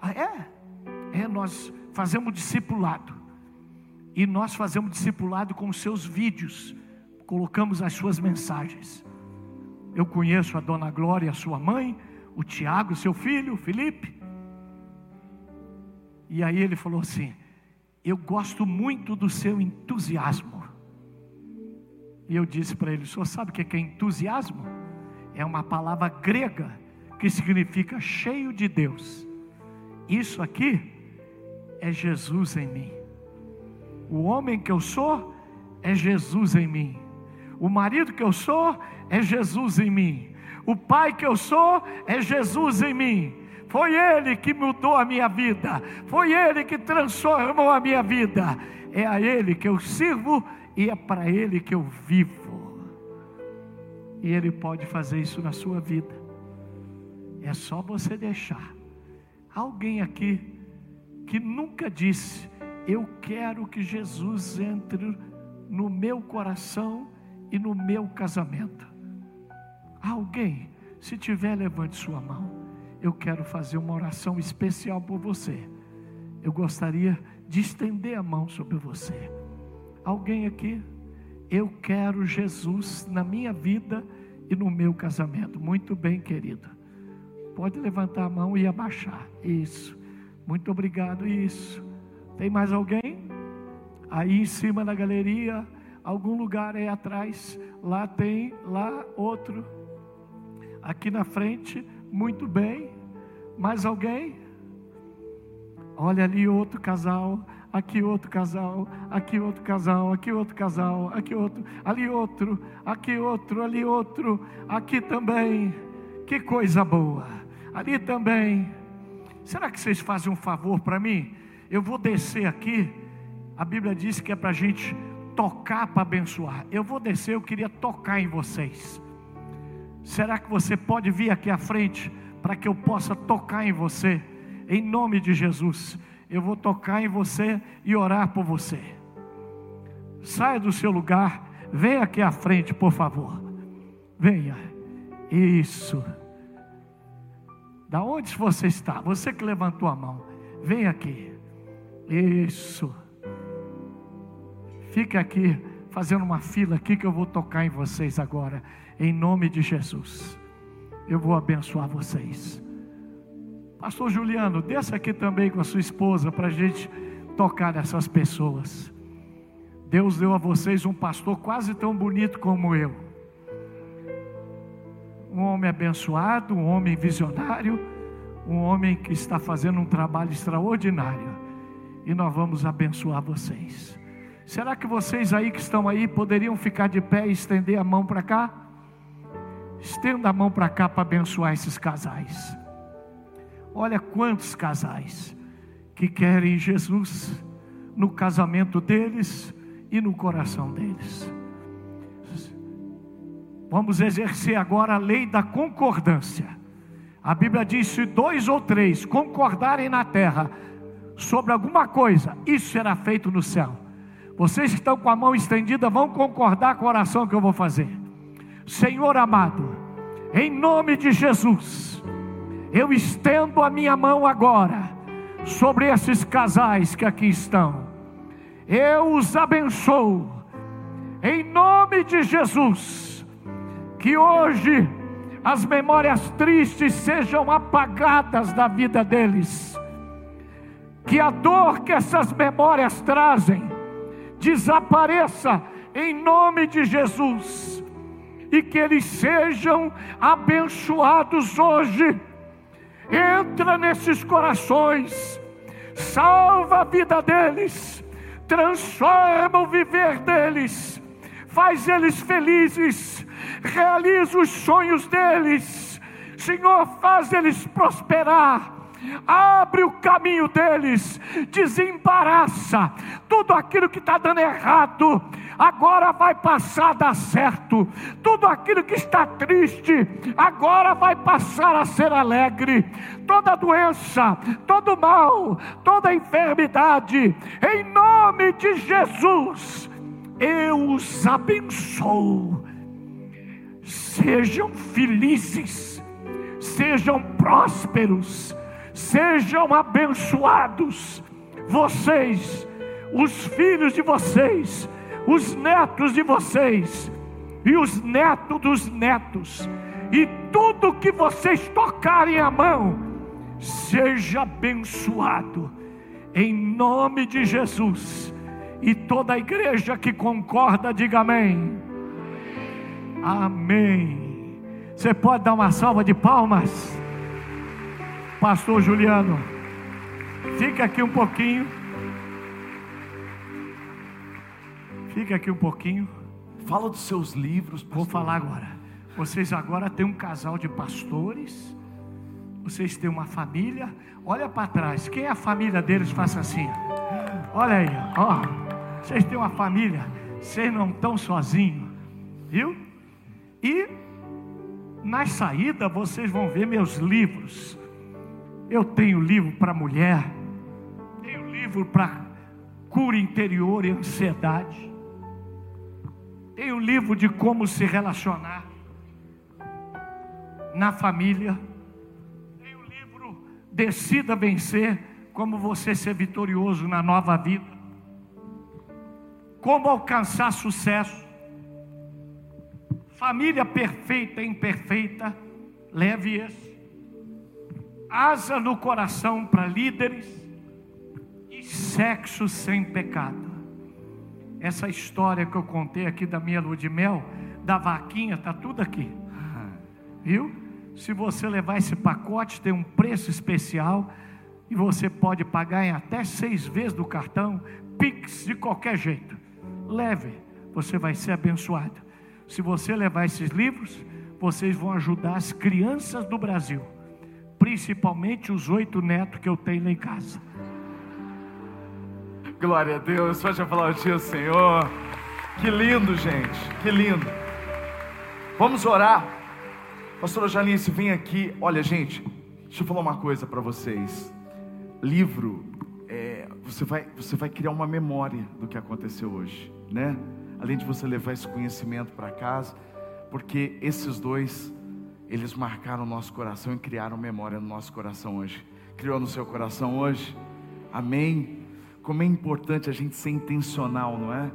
S1: Ah, é? É, nós fazemos discipulado. E nós fazemos discipulado com os seus vídeos. Colocamos as suas mensagens. Eu conheço a dona Glória, sua mãe, o Tiago, seu filho, o Felipe. E aí ele falou assim: Eu gosto muito do seu entusiasmo. E eu disse para ele: o senhor sabe o que é entusiasmo? É uma palavra grega que significa cheio de Deus. Isso aqui é Jesus em mim. O homem que eu sou é Jesus em mim. O marido que eu sou é Jesus em mim. O pai que eu sou é Jesus em mim. Foi Ele que mudou a minha vida. Foi Ele que transformou a minha vida. É a Ele que eu sirvo e é para Ele que eu vivo. E Ele pode fazer isso na sua vida. É só você deixar. Alguém aqui que nunca disse: Eu quero que Jesus entre no meu coração e no meu casamento. Alguém, se tiver, levante sua mão. Eu quero fazer uma oração especial por você. Eu gostaria de estender a mão sobre você. Alguém aqui? Eu quero Jesus na minha vida e no meu casamento. Muito bem, querido. Pode levantar a mão e abaixar. Isso. Muito obrigado. Isso. Tem mais alguém? Aí em cima da galeria, algum lugar aí atrás. Lá tem, lá outro. Aqui na frente, muito bem. Mais alguém? Olha ali outro casal aqui outro casal, aqui outro casal, aqui outro casal, aqui outro, ali outro, aqui outro, ali outro, aqui também. Que coisa boa. Ali também. Será que vocês fazem um favor para mim? Eu vou descer aqui. A Bíblia diz que é para a gente tocar para abençoar. Eu vou descer, eu queria tocar em vocês. Será que você pode vir aqui à frente para que eu possa tocar em você? Em nome de Jesus, eu vou tocar em você e orar por você. Saia do seu lugar, venha aqui à frente, por favor. Venha. Isso. Da onde você está? Você que levantou a mão. Vem aqui. Isso. Fica aqui, fazendo uma fila aqui que eu vou tocar em vocês agora em nome de Jesus. Eu vou abençoar vocês. Pastor Juliano, desça aqui também com a sua esposa para a gente tocar nessas pessoas. Deus deu a vocês um pastor quase tão bonito como eu. Um homem abençoado, um homem visionário, um homem que está fazendo um trabalho extraordinário. E nós vamos abençoar vocês. Será que vocês aí que estão aí poderiam ficar de pé e estender a mão para cá? Estenda a mão para cá para abençoar esses casais. Olha quantos casais que querem Jesus no casamento deles e no coração deles. Vamos exercer agora a lei da concordância. A Bíblia diz: se dois ou três concordarem na terra sobre alguma coisa, isso será feito no céu. Vocês que estão com a mão estendida vão concordar com a oração que eu vou fazer. Senhor amado, em nome de Jesus, eu estendo a minha mão agora sobre esses casais que aqui estão. Eu os abençoo, em nome de Jesus, que hoje as memórias tristes sejam apagadas da vida deles, que a dor que essas memórias trazem desapareça em nome de Jesus e que eles sejam abençoados hoje. Entra nesses corações, salva a vida deles, transforma o viver deles, faz eles felizes, realiza os sonhos deles. Senhor, faz eles prosperar abre o caminho deles, desembaraça tudo aquilo que está dando errado, agora vai passar a dar certo, tudo aquilo que está triste, agora vai passar a ser alegre, toda doença, todo mal, toda enfermidade, em nome de Jesus, eu os abençoo, sejam felizes, sejam prósperos, Sejam abençoados vocês, os filhos de vocês, os netos de vocês e os netos dos netos, e tudo que vocês tocarem a mão, seja abençoado, em nome de Jesus. E toda a igreja que concorda, diga amém. Amém. Você pode dar uma salva de palmas? Pastor Juliano, fica aqui um pouquinho. Fica aqui um pouquinho.
S3: Fala dos seus livros.
S1: Pastor. Vou falar agora. Vocês agora têm um casal de pastores. Vocês têm uma família. Olha para trás. Quem é a família deles? Faça assim. Olha aí, ó. Vocês têm uma família. Vocês não estão sozinhos, viu? E na saída vocês vão ver meus livros. Eu tenho livro para mulher, tenho livro para cura interior e ansiedade, tenho livro de como se relacionar na família, tenho livro Decida Vencer, como você ser vitorioso na nova vida, como alcançar sucesso, família perfeita e imperfeita, leve esse asa no coração para líderes e sexo sem pecado. Essa história que eu contei aqui da minha lua de mel, da vaquinha, está tudo aqui. Viu? Se você levar esse pacote, tem um preço especial e você pode pagar em até seis vezes do cartão, Pix de qualquer jeito. Leve, você vai ser abençoado. Se você levar esses livros, vocês vão ajudar as crianças do Brasil principalmente os oito netos que eu tenho lá em casa.
S3: Glória a Deus, pode aplaudir o Senhor. Que lindo, gente, que lindo. Vamos orar. Pastora Janice, vem aqui. Olha, gente, deixa eu falar uma coisa para vocês. Livro, é, você, vai, você vai criar uma memória do que aconteceu hoje, né? Além de você levar esse conhecimento para casa, porque esses dois, eles marcaram o nosso coração e criaram memória no nosso coração hoje. Criou no seu coração hoje? Amém? Como é importante a gente ser intencional, não é?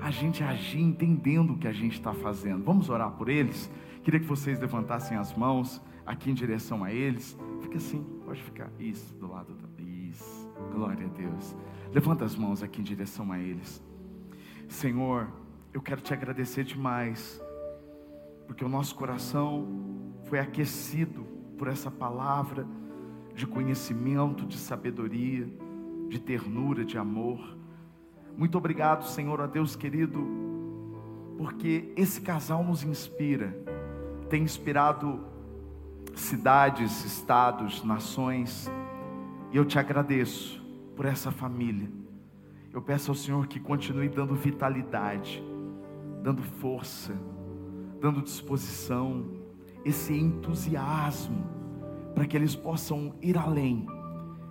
S3: A gente agir entendendo o que a gente está fazendo. Vamos orar por eles? Queria que vocês levantassem as mãos aqui em direção a eles. Fica assim, pode ficar. Isso, do lado. Do... Isso, glória a Deus. Levanta as mãos aqui em direção a eles. Senhor, eu quero te agradecer demais porque o nosso coração foi aquecido por essa palavra de conhecimento, de sabedoria, de ternura, de amor. Muito obrigado, Senhor, a Deus querido, porque esse casal nos inspira, tem inspirado cidades, estados, nações, e eu te agradeço por essa família. Eu peço ao Senhor que continue dando vitalidade, dando força, dando disposição, esse entusiasmo, para que eles possam ir além,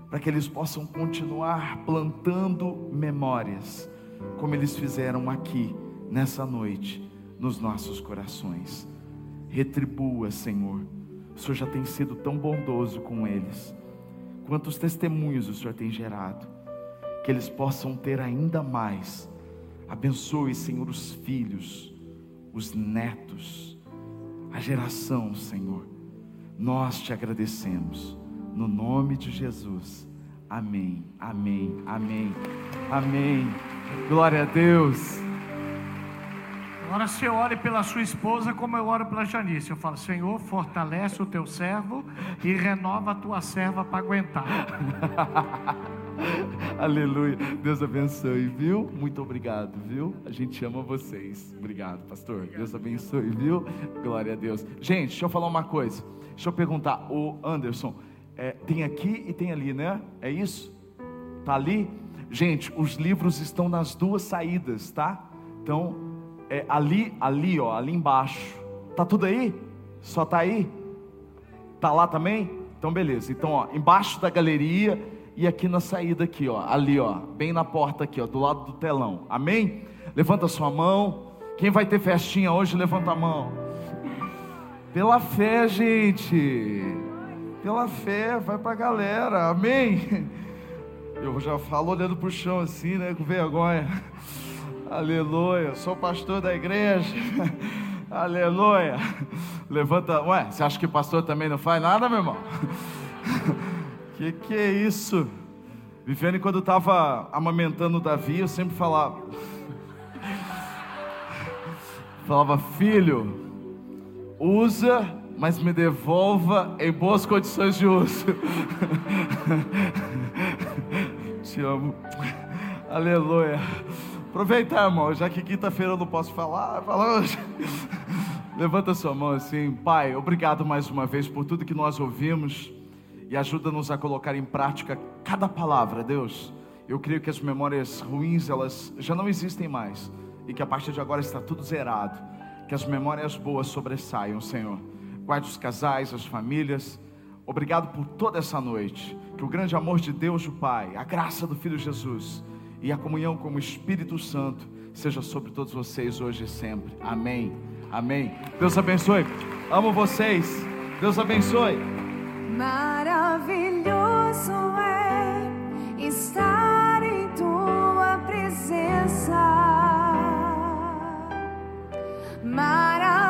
S3: para que eles possam continuar plantando memórias, como eles fizeram aqui, nessa noite, nos nossos corações. Retribua, Senhor, o Senhor já tem sido tão bondoso com eles. Quantos testemunhos o Senhor tem gerado, que eles possam ter ainda mais. Abençoe, Senhor, os filhos os netos, a geração, Senhor. Nós te agradecemos, no nome de Jesus. Amém, amém, amém, amém. Glória a Deus.
S1: Agora você ore pela sua esposa como eu oro pela Janice. Eu falo, Senhor, fortalece o teu servo e renova a tua serva para aguentar.
S3: Aleluia. Deus abençoe, viu? Muito obrigado, viu? A gente ama vocês. Obrigado, pastor. Deus abençoe, viu? Glória a Deus. Gente, deixa eu falar uma coisa. Deixa eu perguntar, o Anderson, é, tem aqui e tem ali, né? É isso? Tá ali? Gente, os livros estão nas duas saídas, tá? Então, é, ali, ali, ó, ali embaixo. Tá tudo aí? Só tá aí? Tá lá também? Então, beleza. Então, ó, embaixo da galeria e aqui na saída aqui, ó, ali, ó, bem na porta aqui, ó, do lado do telão. Amém? Levanta sua mão. Quem vai ter festinha hoje, levanta a mão. Pela fé, gente. Pela fé, vai pra galera. Amém? Eu já falo olhando pro chão assim, né, com vergonha. Aleluia. Sou pastor da igreja. Aleluia. Levanta. Ué, você acha que pastor também não faz nada, meu irmão? Que que é isso? Viviane, quando estava amamentando Davi, eu sempre falava. falava, filho, usa, mas me devolva em boas condições de uso. Te amo. Aleluia. Aproveitar, irmão, já que quinta-feira eu não posso falar, fala hoje. Levanta sua mão assim, Pai, obrigado mais uma vez por tudo que nós ouvimos e ajuda-nos a colocar em prática cada palavra, Deus. Eu creio que as memórias ruins, elas já não existem mais e que a partir de agora está tudo zerado. Que as memórias boas sobressaiam, Senhor. Guarde os casais, as famílias. Obrigado por toda essa noite. Que o grande amor de Deus, o Pai, a graça do Filho Jesus e a comunhão com o Espírito Santo seja sobre todos vocês hoje e sempre. Amém. Amém. Deus abençoe. Amo vocês. Deus abençoe.
S4: Maravilhoso é estar em tua presença. Maravilhoso